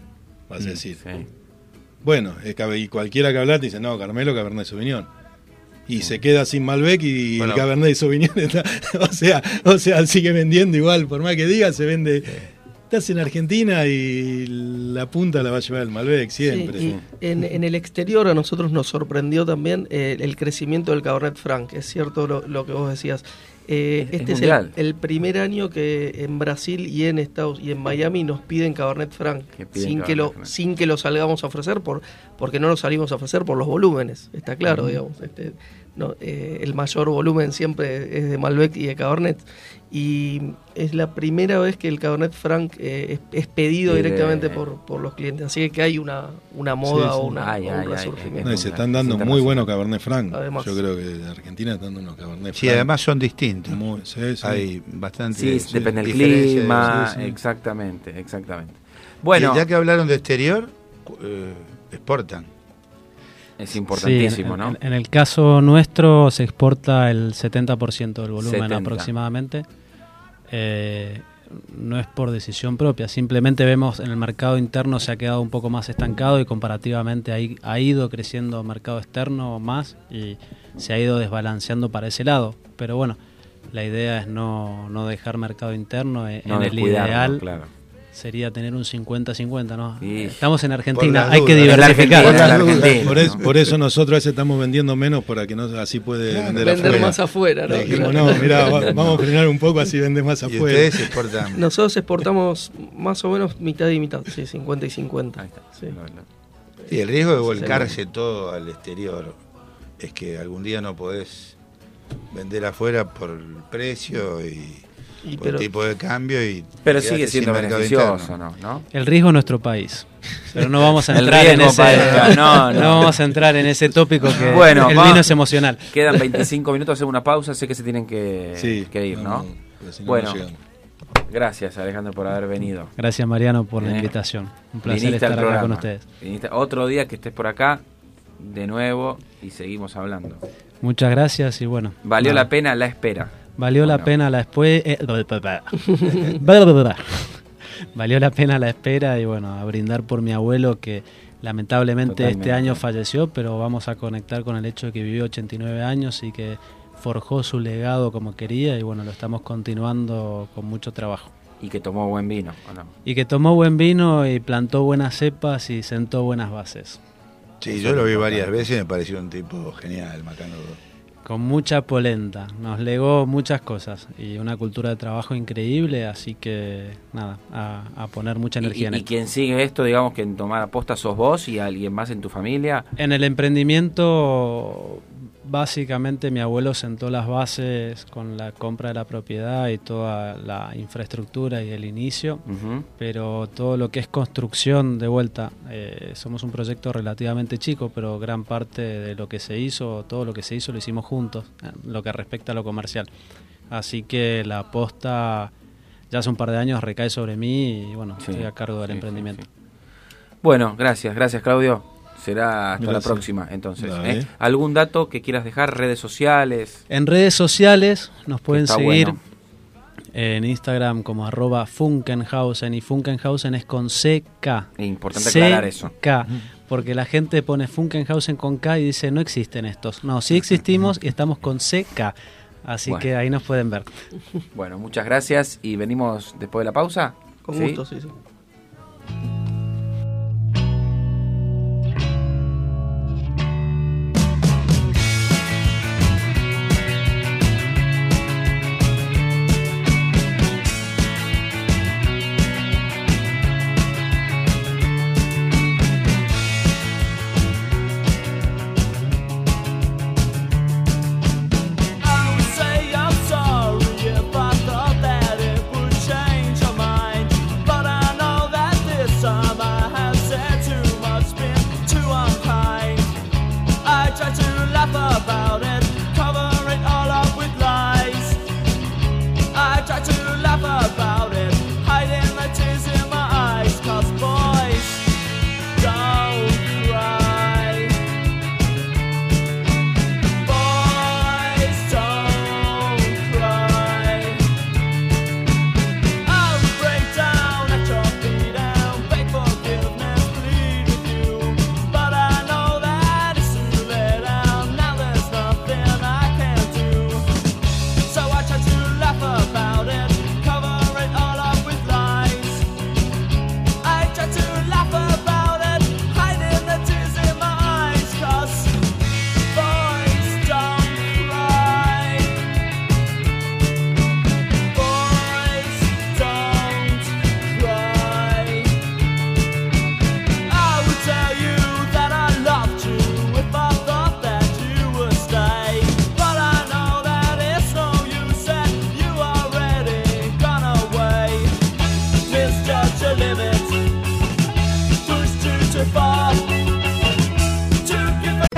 vas a Mm, decir. sí. Bueno, y cualquiera que habla te dice, no, Carmelo, Cabernet Sauvignon. Y se queda sin Malbec y Bueno. el Cabernet Sauvignon está, o sea, o sea, sigue vendiendo igual, por más que diga, se vende. Estás en Argentina y la punta la va a llevar el Malbec siempre. Sí, y en, en el exterior a nosotros nos sorprendió también eh, el crecimiento del Cabernet Franc. Es cierto lo, lo que vos decías. Eh, Es- es este es, el, primer año que en Brasil y en Estados y en Miami nos piden Cabernet Franc Que piden sin que lo Franc. sin que lo salgamos a ofrecer por porque no lo salimos a ofrecer por los volúmenes. Está claro, digamos. Este, no, eh, el mayor volumen siempre es de Malbec y de Cabernet. Y es la primera vez que el Cabernet Franc eh, es, es pedido de- directamente por, por los clientes. Así que hay una, una moda Sí, o, sí. una, Ay, o un ay, ay, resurgimiento. No, y se están dando Sí, muy buenos Cabernet Franc. Además. Yo creo que en Argentina están dando unos Cabernet Sí, Franc. además son distintos. Muy- sí, sí. Hay bastante. Sí, sí, depende del clima, sí, sí. exactamente, exactamente. Bueno, Y ya que hablaron de exterior, eh, exportan. es Sí, importantísimo, en, ¿no? en- en el caso nuestro se exporta el 70% del volumen 70. aproximadamente. Eh, no es por decisión propia, simplemente vemos en el mercado interno se ha quedado un poco más estancado y comparativamente ha, ha ido creciendo mercado externo más y se ha ido desbalanceando para ese lado. Pero bueno, la idea es no, no dejar mercado interno. eh, No en el ideal claro. sería tener un 50-50, ¿no? Sí. Estamos en Argentina, hay que diversificar. Por Por, Por es- ¿no? por eso nosotros a veces estamos vendiendo menos para que no así puede vender, Vender afuera. más afuera, ¿no? Le dijimos, Claro. no, mirá, va- vamos a frenar un poco así vendes más Y afuera. ustedes exportan. Nosotros exportamos más o menos mitad y mitad, sí, 50 y 50. Ahí está. Sí. El riesgo de Sí, volcarse todo al exterior es que algún día no podés vender afuera por el precio y Y por pero- tipo de cambio y Pero sigue siendo beneficioso. ¿no? ¿no? El riesgo es nuestro país. Pero no vamos a El entrar en ese no, no. vamos a entrar en ese tópico que Bueno, el va- vino es emocional. Quedan 25 minutos, hacemos una pausa, sé que se tienen que, Sí, que ir, ¿no? bueno, gracias Alejandro por haber venido. Gracias Mariano por la Eh, invitación. Un placer Viniste estar acá con ustedes. Viniste- otro día que estés por acá, de nuevo, y seguimos hablando. Muchas gracias y bueno. Valió nada. la pena la espera. Valió la pena la espera. Valió la pena la espera y bueno, a brindar por mi abuelo que lamentablemente este año falleció, pero vamos a conectar con el hecho de que vivió 89 años y que forjó su legado como quería y bueno, lo estamos continuando con mucho trabajo. Y que tomó buen vino, ¿o no? Y que tomó buen vino y plantó buenas cepas y sentó buenas bases. Sí, Eso yo lo vi importante. varias veces y me pareció un tipo genial, Macanudo. Con mucha polenta, nos legó muchas cosas y una cultura de trabajo increíble, así que nada, a, a poner mucha energía Y, en y él. quien sigue esto, digamos que en tomar aposta sos vos y alguien más en tu familia. En el emprendimiento, básicamente mi abuelo sentó las bases con la compra de la propiedad y toda la infraestructura y el inicio, pero todo lo que es construcción de vuelta, eh, somos un proyecto relativamente chico, pero gran parte de lo que se hizo, todo lo que se hizo lo hicimos juntos, en lo que respecta a lo comercial. Así que la aposta ya hace un par de años recae sobre mí y bueno, Sí, estoy a cargo del sí, sí, emprendimiento. Bueno, gracias, gracias Claudio. Será hasta la próxima, entonces. ¿eh? ¿Algún dato que quieras dejar? Redes sociales. En redes sociales nos pueden seguir bueno. en Instagram como arroba Funkenhausen y Funkenhausen es con CK. Importante aclarar eso. CK, porque la gente pone Funkenhausen con K y dice no existen estos. No, sí existimos y estamos con CK. Así Bueno. que ahí nos pueden ver. Bueno, muchas gracias y venimos después de la pausa. Con ¿Sí? gusto, sí, sí.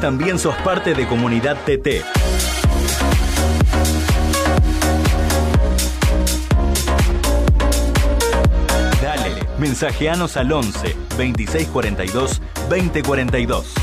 también sos parte de Comunidad TT. Dale, mensajeanos al 11 2642 2042.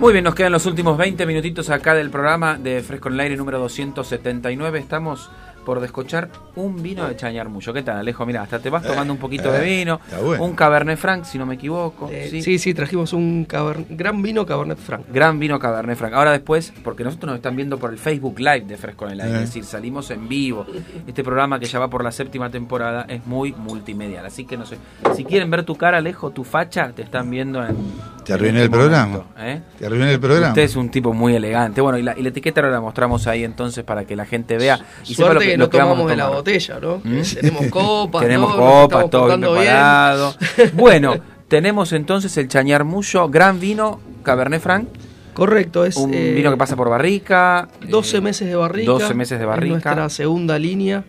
Muy bien, nos quedan los últimos 20 minutitos acá del programa de Fresco en el Aire número 279. Estamos por descochar un vino de Chañarmullo. ¿Qué tal, Alejo? Mira, hasta te vas tomando un poquito de eh, vino. está bueno. Un Cabernet Franc, si no me equivoco. Eh, ¿sí? sí, sí, trajimos un caber- gran vino Cabernet Franc. Gran vino Cabernet Franc. Ahora después, porque nosotros nos están viendo por el Facebook Live de Fresco en el Aire, Eh. es decir, salimos en vivo. Este programa que ya va por la séptima temporada es muy multimedial. Así que no sé, si quieren ver tu cara, Alejo, tu facha, te están viendo en... Te arruiné este el programa. momento, ¿eh? Te arruiné el programa. Usted es un tipo muy elegante. Bueno, y la, y la etiqueta ahora la mostramos ahí entonces para que la gente vea y sepa Suerte lo que, que no que tomamos de la botella, ¿no? ¿Mm? Tenemos copas, Tenemos todo, copas, todo bien preparado. Bueno, tenemos entonces el Chañar Mullo, gran vino, Cabernet Franc. Correcto, es un eh, vino que pasa por barrica. 12 eh, meses de barrica. 12 meses de es barrica. nuestra segunda línea.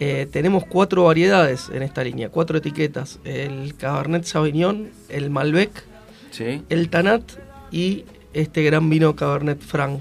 Eh, tenemos cuatro variedades en esta línea, cuatro etiquetas. El Cabernet Sauvignon, el Malbec, Sí. el Tanat y este gran vino Cabernet Franc,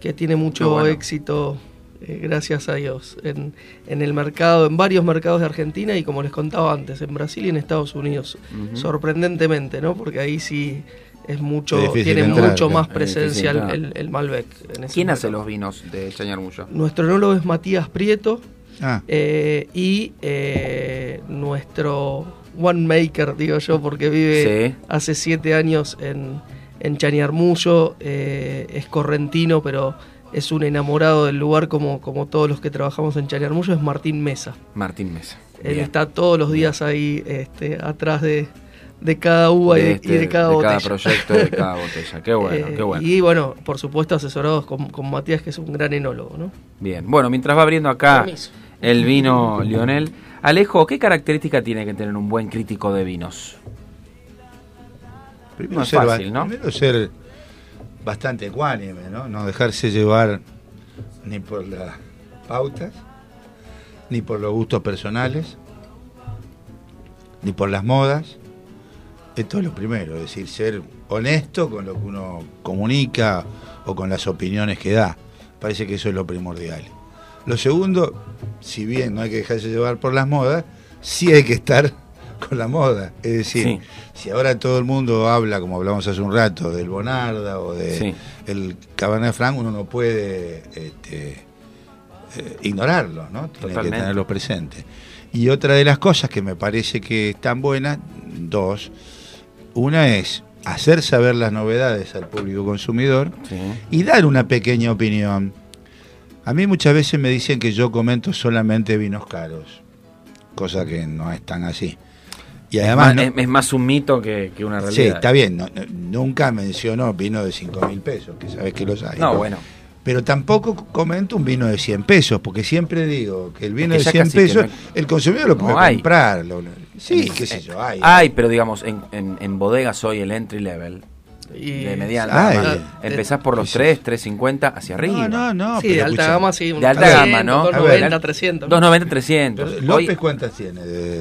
que tiene mucho bueno. éxito, eh, gracias a Dios, en, en el mercado, en varios mercados de Argentina y como les contaba antes, en Brasil y en Estados Unidos. Sorprendentemente, ¿no? Porque ahí sí es mucho, Es tiene entrar, mucho más Es presencia el, el- el Malbec. en ese ¿Quién mercado. hace los vinos de Chañar Mullo? Nuestro enólogo es Matías Prieto Ah. eh, y eh, nuestro one maker, digo yo, porque vive Sí. hace siete años en, en Chañarmullo, eh, es correntino, pero es un enamorado del lugar como, como todos los que trabajamos en Chañarmullo, es Martín Mesa. Martín Mesa. Él Bien. está todos los días ahí este, atrás de, de cada uva y, de, este- y de cada de botella. proyecto, de cada botella. Qué bueno, Eh, qué bueno. Y bueno, por supuesto asesorados con, con Matías, que es un gran enólogo, ¿no? Bien, bueno, mientras va abriendo acá Permiso. el vino Lionel, Alejo, ¿qué característica tiene que tener un buen crítico de vinos? Primero No es ser, fácil, ¿no? primero ser bastante ecuánime, ¿no? No dejarse llevar ni por las pautas, ni por los gustos personales, ni por las modas. Esto es lo primero, es decir, ser honesto con lo que uno comunica o con las opiniones que da. Parece que eso es lo primordial. Lo segundo, si bien no hay que dejarse llevar por las modas, sí hay que estar con la moda. Es decir, Sí. si ahora todo el mundo habla, como hablamos hace un rato, del Bonarda o de Sí. el Cabernet Franc, uno no puede este, eh, ignorarlo, ¿no? Tiene Totalmente. que tenerlo presente. Y otra de las cosas que me parece que están buenas, dos, una es hacer saber las novedades al público consumidor y dar una pequeña opinión. A mí muchas veces me dicen que yo comento solamente vinos caros, cosa que no es tan así. Y además... es, no- más, es- es más un mito que, que una Sí, realidad. está bien, no- no- nunca menciono vino de 5 mil pesos, que sabes que los hay. No, bueno. Pero tampoco comento un vino de 100 pesos, porque siempre digo que el vino Es que de ya 100 casi que pesos, no el consumidor lo no puede comprar. lo- lo- sí, En- qué sé yo, hay. Hay, pero digamos, en, en, en bodegas hoy el entry level. Y- de mediana Hay. gama, empezás por los 3, 350 hacia arriba. No, no, no. Sí, de alta escucha, gama, sí. De alta gama, ¿no? 290, 300. 290, 300. pero Hoy- López, ¿cuántas tiene? De,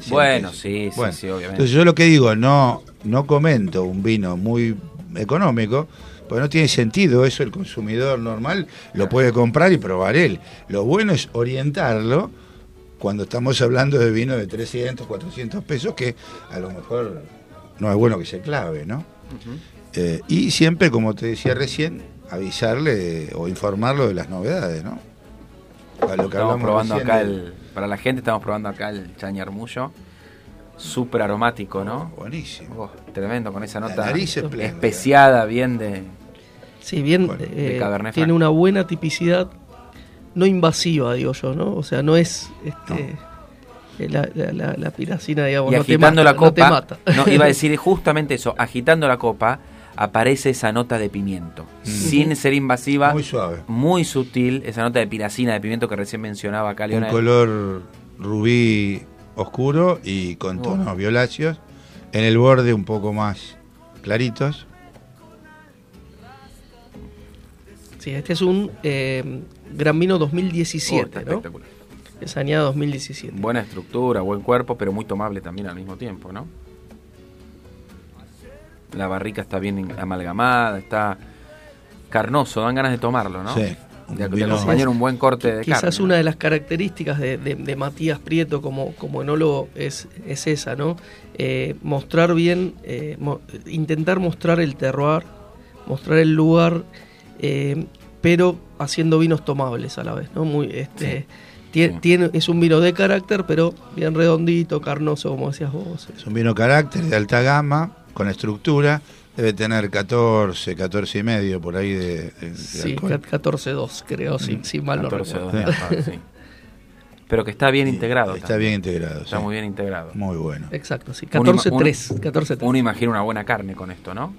de 100 Bueno, sí, sí, Bueno, sí, obviamente. Entonces yo lo que digo, no, no comento un vino muy económico, porque no tiene sentido eso, el consumidor normal lo puede comprar y probar él. Lo bueno es orientarlo cuando estamos hablando de vino de 300, 400 pesos, que a lo mejor no es bueno que se clave, ¿no? Eh, y siempre, como te decía recién, avisarle o informarlo de las novedades, ¿no? A lo que Estamos probando acá el. Para la gente, estamos probando acá el chañarmullo. Súper aromático, ¿no? Buenísimo. Oh, tremendo, con esa nota especiada, bien de... Sí, bien, Bueno, eh, de Cabernet tiene una buena tipicidad, no invasiva, digo yo, ¿no? O sea, no es este, eh, la, la, la- la piracina, digamos, Y no te agitando mata, la no te copa, mata. no, iba a decir justamente eso, agitando la copa aparece esa nota de pimiento, sin ser invasiva, Muy suave. muy sutil, esa nota de piracina, de pimiento que recién mencionaba acá Un Leonel. color rubí oscuro y con tonos violáceos. En el borde un poco más claritos. Sí, este es un eh, Gran Vino 2017, Oh, está ¿no? espectacular. Es añada 2017. Buena estructura, buen cuerpo, pero muy tomable también al mismo tiempo, ¿no? La barrica está bien amalgamada, está carnoso, dan ganas de tomarlo, ¿no? Sí. De, acompañar un buen corte de Quizás carne. una de las características de, de- de Matías Prieto como, como enólogo es, es esa, ¿no? Eh, mostrar bien, eh, mo- intentar mostrar el terroir, mostrar el lugar, eh, pero haciendo vinos tomables a la vez, ¿no? Muy, este, tie- tiene, es un vino de carácter, pero bien redondito, carnoso, como decías vos. Es un vino carácter de alta gama, con estructura. Debe tener 14, 14 y medio por ahí de, de- de Sí, alcohol. 14-2, creo, si, si mal no 14-2 recuerdo. de alcohol, sí. Pero que está bien integrado. Está también. bien integrado. Está sí. muy bien integrado. Muy bueno. Exacto, sí. Uno ima- 14-3. uno- 14-3. Uno imagina una buena carne con esto, ¿no?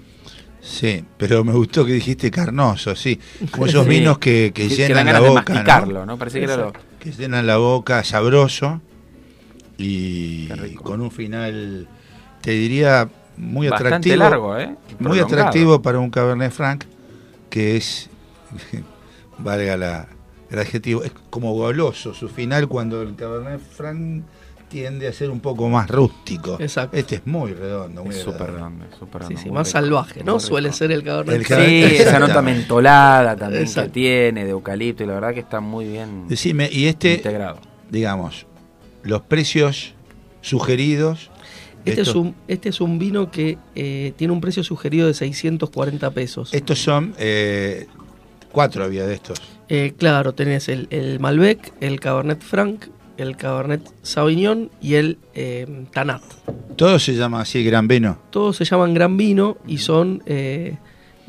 Sí, pero me gustó que dijiste carnoso, sí. Como esos Sí. vinos que, que Que- que llenan dan la ganas de boca. masticarlo, ¿no? Parece que era lo-. Que llenan la boca, sabroso. Y con un final, te diría, muy Bastante atractivo. largo, ¿eh? Muy atractivo para un Cabernet Franc, que es, valga la, el adjetivo, es como goloso su final cuando el Cabernet Franc tiende a ser un poco más rústico. Exacto. Este es muy redondo, muy Es agradable. redondo, súper Sí, redondo, sí, más rico, salvaje, ¿no? Suele ser el Cabernet El Franc. Sí, esa nota mentolada también Exacto. que tiene, de eucalipto, y la verdad que está muy bien Decime, y este, integrado. digamos, los precios sugeridos. Este es, un, este es un vino que eh, tiene un precio sugerido de 640 pesos. Estos son, eh, cuatro había de estos. Eh, claro, tenés el, el Malbec, el Cabernet Franc, el Cabernet Sauvignon y el eh, Tanat. Todos se llaman así, Gran Vino. Todos se llaman gran vino y son eh,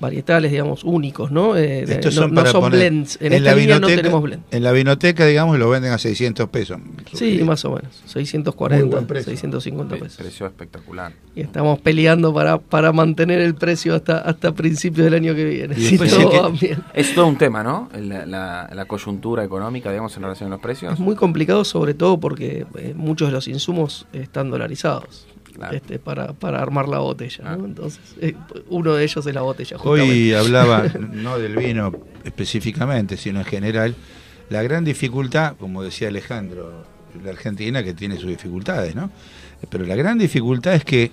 varietales, digamos, únicos, ¿no? Eh, Estos no, son no para son poner blends. En, esta línea no tenemos blend. En la vinoteca, digamos, lo venden a 600 pesos. Sí, más o menos. Muy 640, buen precio. 650 pesos. Precio espectacular. Y estamos peleando para, para mantener el precio hasta, hasta principios del año que viene. Si todo que-. Es todo un tema, ¿no? La, la- la coyuntura económica, digamos, en relación a los precios. Es muy complicado, sobre todo porque eh, muchos de los insumos están dolarizados este, para, para armar la botella. ¿no? Entonces, eh, uno de ellos es la botella. Hoy justamente. hablaba, no del vino específicamente, sino en general, la gran dificultad, como decía Alejandro, la Argentina que tiene sus dificultades, ¿no? Pero la gran dificultad es que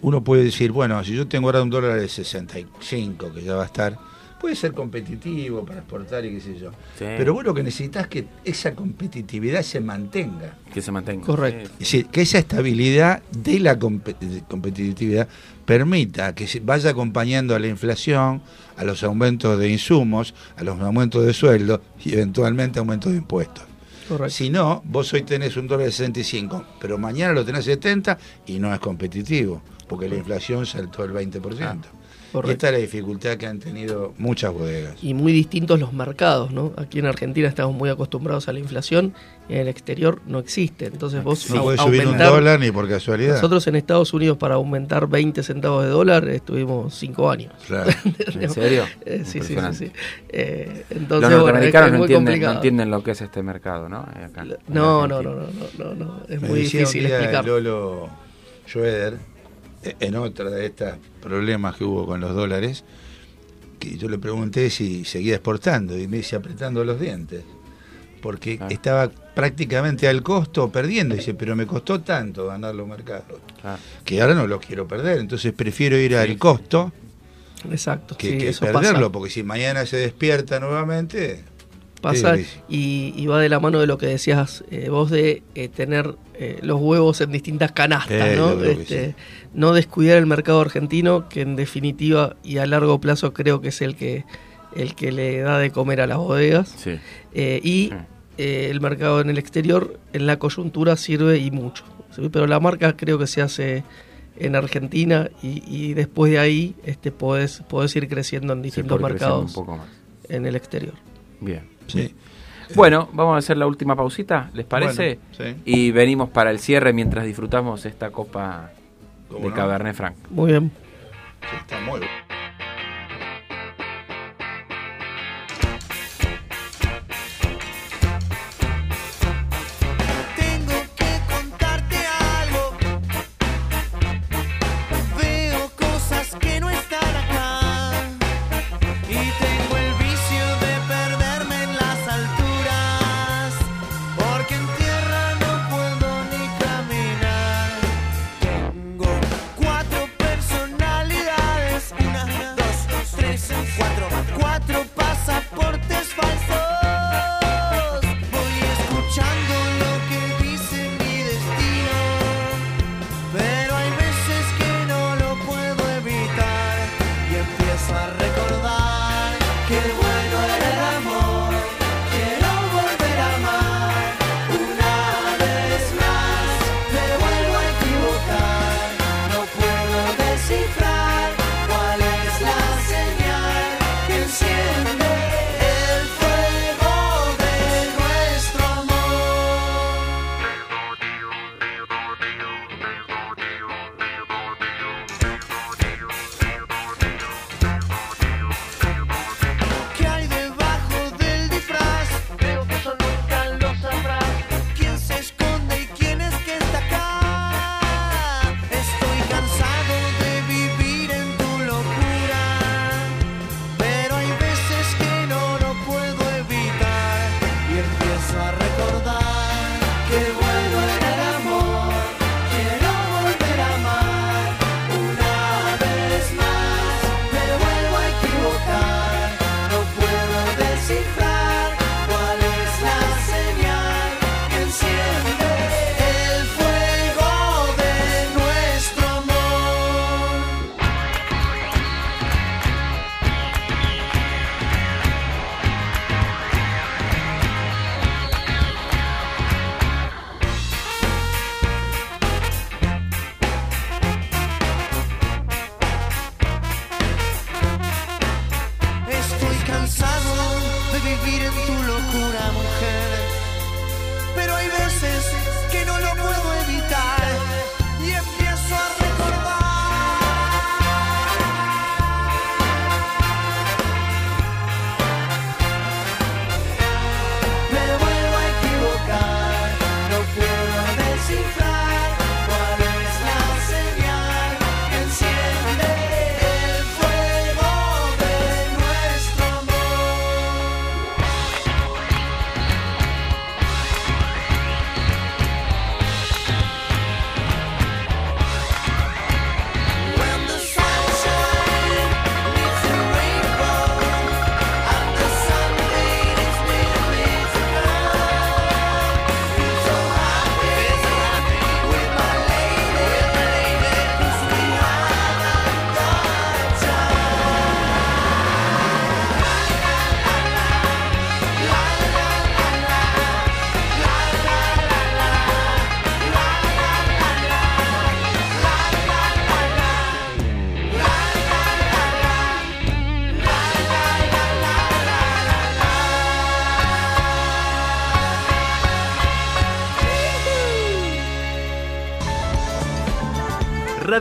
uno puede decir, bueno, si yo tengo ahora un dólar de 65, que ya va a estar, puede ser competitivo para exportar y qué sé yo. Sí. Pero vos lo que necesitas es que esa competitividad se mantenga. Que se mantenga. Correcto. Es decir, que esa estabilidad de la de competitividad permita que se vaya acompañando a la inflación, a los aumentos de insumos, a los aumentos de sueldo y eventualmente aumentos de impuestos. Correcto. Si no, vos hoy tenés un dólar de 65, pero mañana lo tenés 70 y no es competitivo, porque la inflación saltó el 20%. y Correcto. esta es la dificultad que han tenido muchas bodegas. y muy distintos los mercados, ¿no? Aquí en Argentina estamos muy acostumbrados a la inflación y en el exterior no existe. Entonces vos No au- puede subir un aumentar- dólar ni por casualidad. Nosotros en Estados Unidos para aumentar 20 centavos de dólar estuvimos 5 años. Claro. ¿En serio? Eh, sí, sí, sí, sí. Eh, Los entonces, bueno, es, norteamericanos es no, entienden, no entienden lo que es este mercado, ¿no? Eh, acá, No, no, no, no, no, no, no, es Me muy difícil día explicar. Lolo Schroeder, eh, en otra de estos problemas que hubo con los dólares, que yo le pregunté si seguía exportando y me dice apretando los dientes, porque estaba prácticamente al costo perdiendo. Dice, pero me costó tanto ganar los mercados, que ahora no los quiero perder, entonces prefiero ir al costo Exacto, que, sí, que eso perderlo, pasa. porque si mañana se despierta nuevamente... Pasa y, y va de la mano de lo que decías eh, vos de eh, tener eh, los huevos en distintas canastas, ¿no? Este, No descuidar el mercado argentino, que en definitiva y a largo plazo creo que es el que el que le da de comer a las bodegas. Eh, y eh, el mercado en el exterior, en la coyuntura, sirve y mucho. ¿sí? Pero la marca creo que se hace en Argentina y, y después de ahí este, podés, podés ir creciendo en distintos mercados poco más. en el exterior. Bien. Sí. Bueno, vamos a hacer la última pausita, ¿les parece? Bueno, sí. Y venimos para el cierre mientras disfrutamos esta copa ¿Cómo de no? Cabernet Franc. Muy bien. Está muy bueno.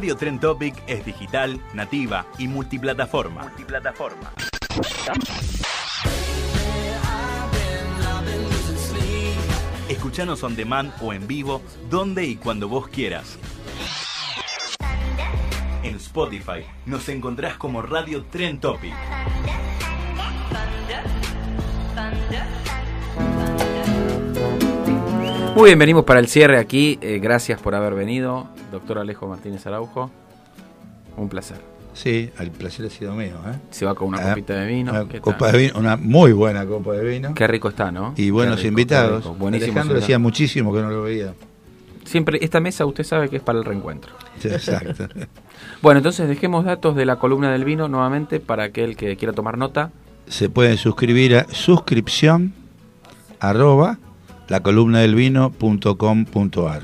Radio Tren Topic es digital, nativa y multiplataforma. Multiplataforma. Escuchanos on demand o en vivo, donde y cuando vos quieras. En Spotify nos encontrás como Radio Tren Topic. Muy bien, venimos para el cierre aquí. Eh, gracias por haber venido, doctor Alejo Martínez Araujo. Un placer. Sí, el placer ha sido mío. ¿eh? Se va con una Ah, copita de vino. Una, copa de vino, una muy buena copa de vino. Qué rico está, ¿no? Y buenos rico, invitados. Buenísimo. Alejandro decía muchísimo que no lo veía. Siempre, esta mesa usted sabe que es para el reencuentro. Sí, exacto. Bueno, entonces dejemos datos de la columna del vino nuevamente para aquel que quiera tomar nota. Se pueden suscribir a suscripción arroba la columna del vino punto com punto ar.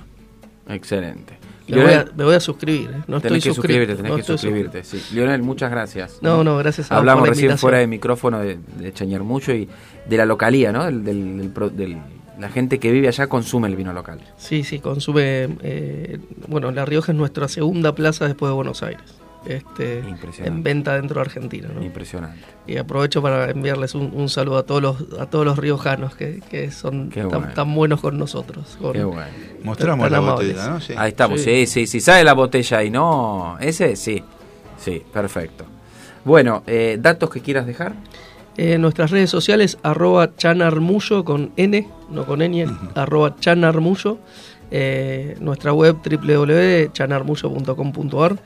Excelente. Me voy, a, me voy a suscribir, ¿eh? no tenés estoy que suscribirte, tenés no que suscribirte. Sí. Lionel, muchas gracias. No, no, gracias a Hablamos por la recién invitación. fuera de micrófono de, de Chañar mucho y de la localía, ¿no? Del, del- del pro- del- la gente que vive allá consume el vino local. Sí, sí, consume. eh, bueno, La Rioja es nuestra segunda plaza después de Buenos Aires. Este, en venta dentro de Argentina. ¿no? Impresionante. Y aprovecho para enviarles un, un saludo a todos los a todos los riojanos que, que son tan, bueno. tan buenos con nosotros. con- Qué bueno. Mostramos la amables. botella, ¿no? Sí. Ahí estamos, sí, sí, sí. ¿Sabe la botella ahí? No, ese sí. Sí, perfecto. Bueno, eh, datos que quieras dejar. En nuestras redes sociales, arroba chanarmullo con N, no con N, arroba chanarmullo. Eh, nuestra web www.chanarmullo.com.ar.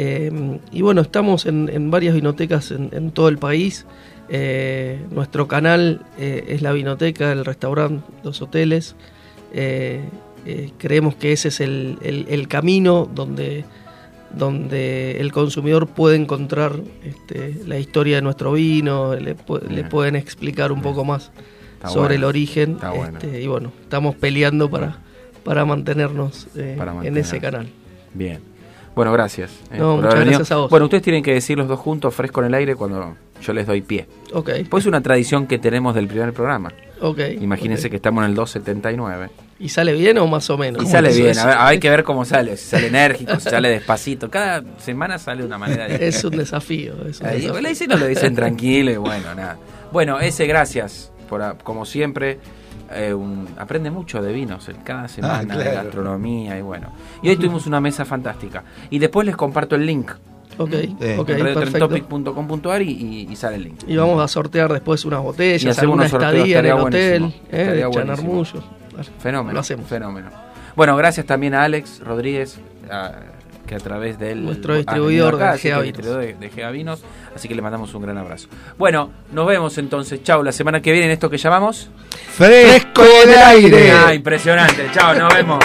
Eh, y bueno, estamos en, en varias vinotecas en, en todo el país. Eh, nuestro canal eh, es la vinoteca, el restaurante, los hoteles. Creemos que ese es el, el- el camino donde, donde el consumidor puede encontrar este, la historia de nuestro vino, le, le pueden explicar un poco más Está sobre bueno, el origen. está bueno. este, y bueno, estamos peleando para, para mantenernos en ese canal. Bien. Bueno, gracias. eh, No, muchas gracias a vos. Bueno, ustedes tienen que decir los dos juntos, fresco en el aire, cuando yo les doy pie. Ok. Pues es una tradición que tenemos del primer programa. Ok. Imagínense que estamos en el 279. ¿Y sale bien o más o menos? Y sale bien, es- a ver, hay que ver cómo sale, si sale enérgico, si sale despacito. Cada semana sale de una manera diferente. Es un desafío. Es un Ahí, desafío. le dicen, no lo dicen tranquilo y bueno, nada. Bueno, ese gracias, por, como siempre. Eh, un- aprende mucho de vinos eh, cada semana, de claro. gastronomía y bueno. Y hoy tuvimos una mesa fantástica. Y después les comparto el link. Ok, ok, en perfecto. radiotrentopic.com.ar y, y, y sale el link. Y vamos a sortear después unas Y botellas, hacemos alguna unos sorteos, estadía en el hotel, eh. Fenómeno. Lo hacemos. Fenómeno. Bueno, gracias también a Alex Rodríguez, a- que a través de él. Nuestro distribuidor acá, de Gea de, de Gea Vinos, Así que le mandamos un gran abrazo. Bueno, nos vemos entonces. Chau, la semana que viene en esto que llamamos. Fresco en el aire. Ah, impresionante. Chao, nos vemos.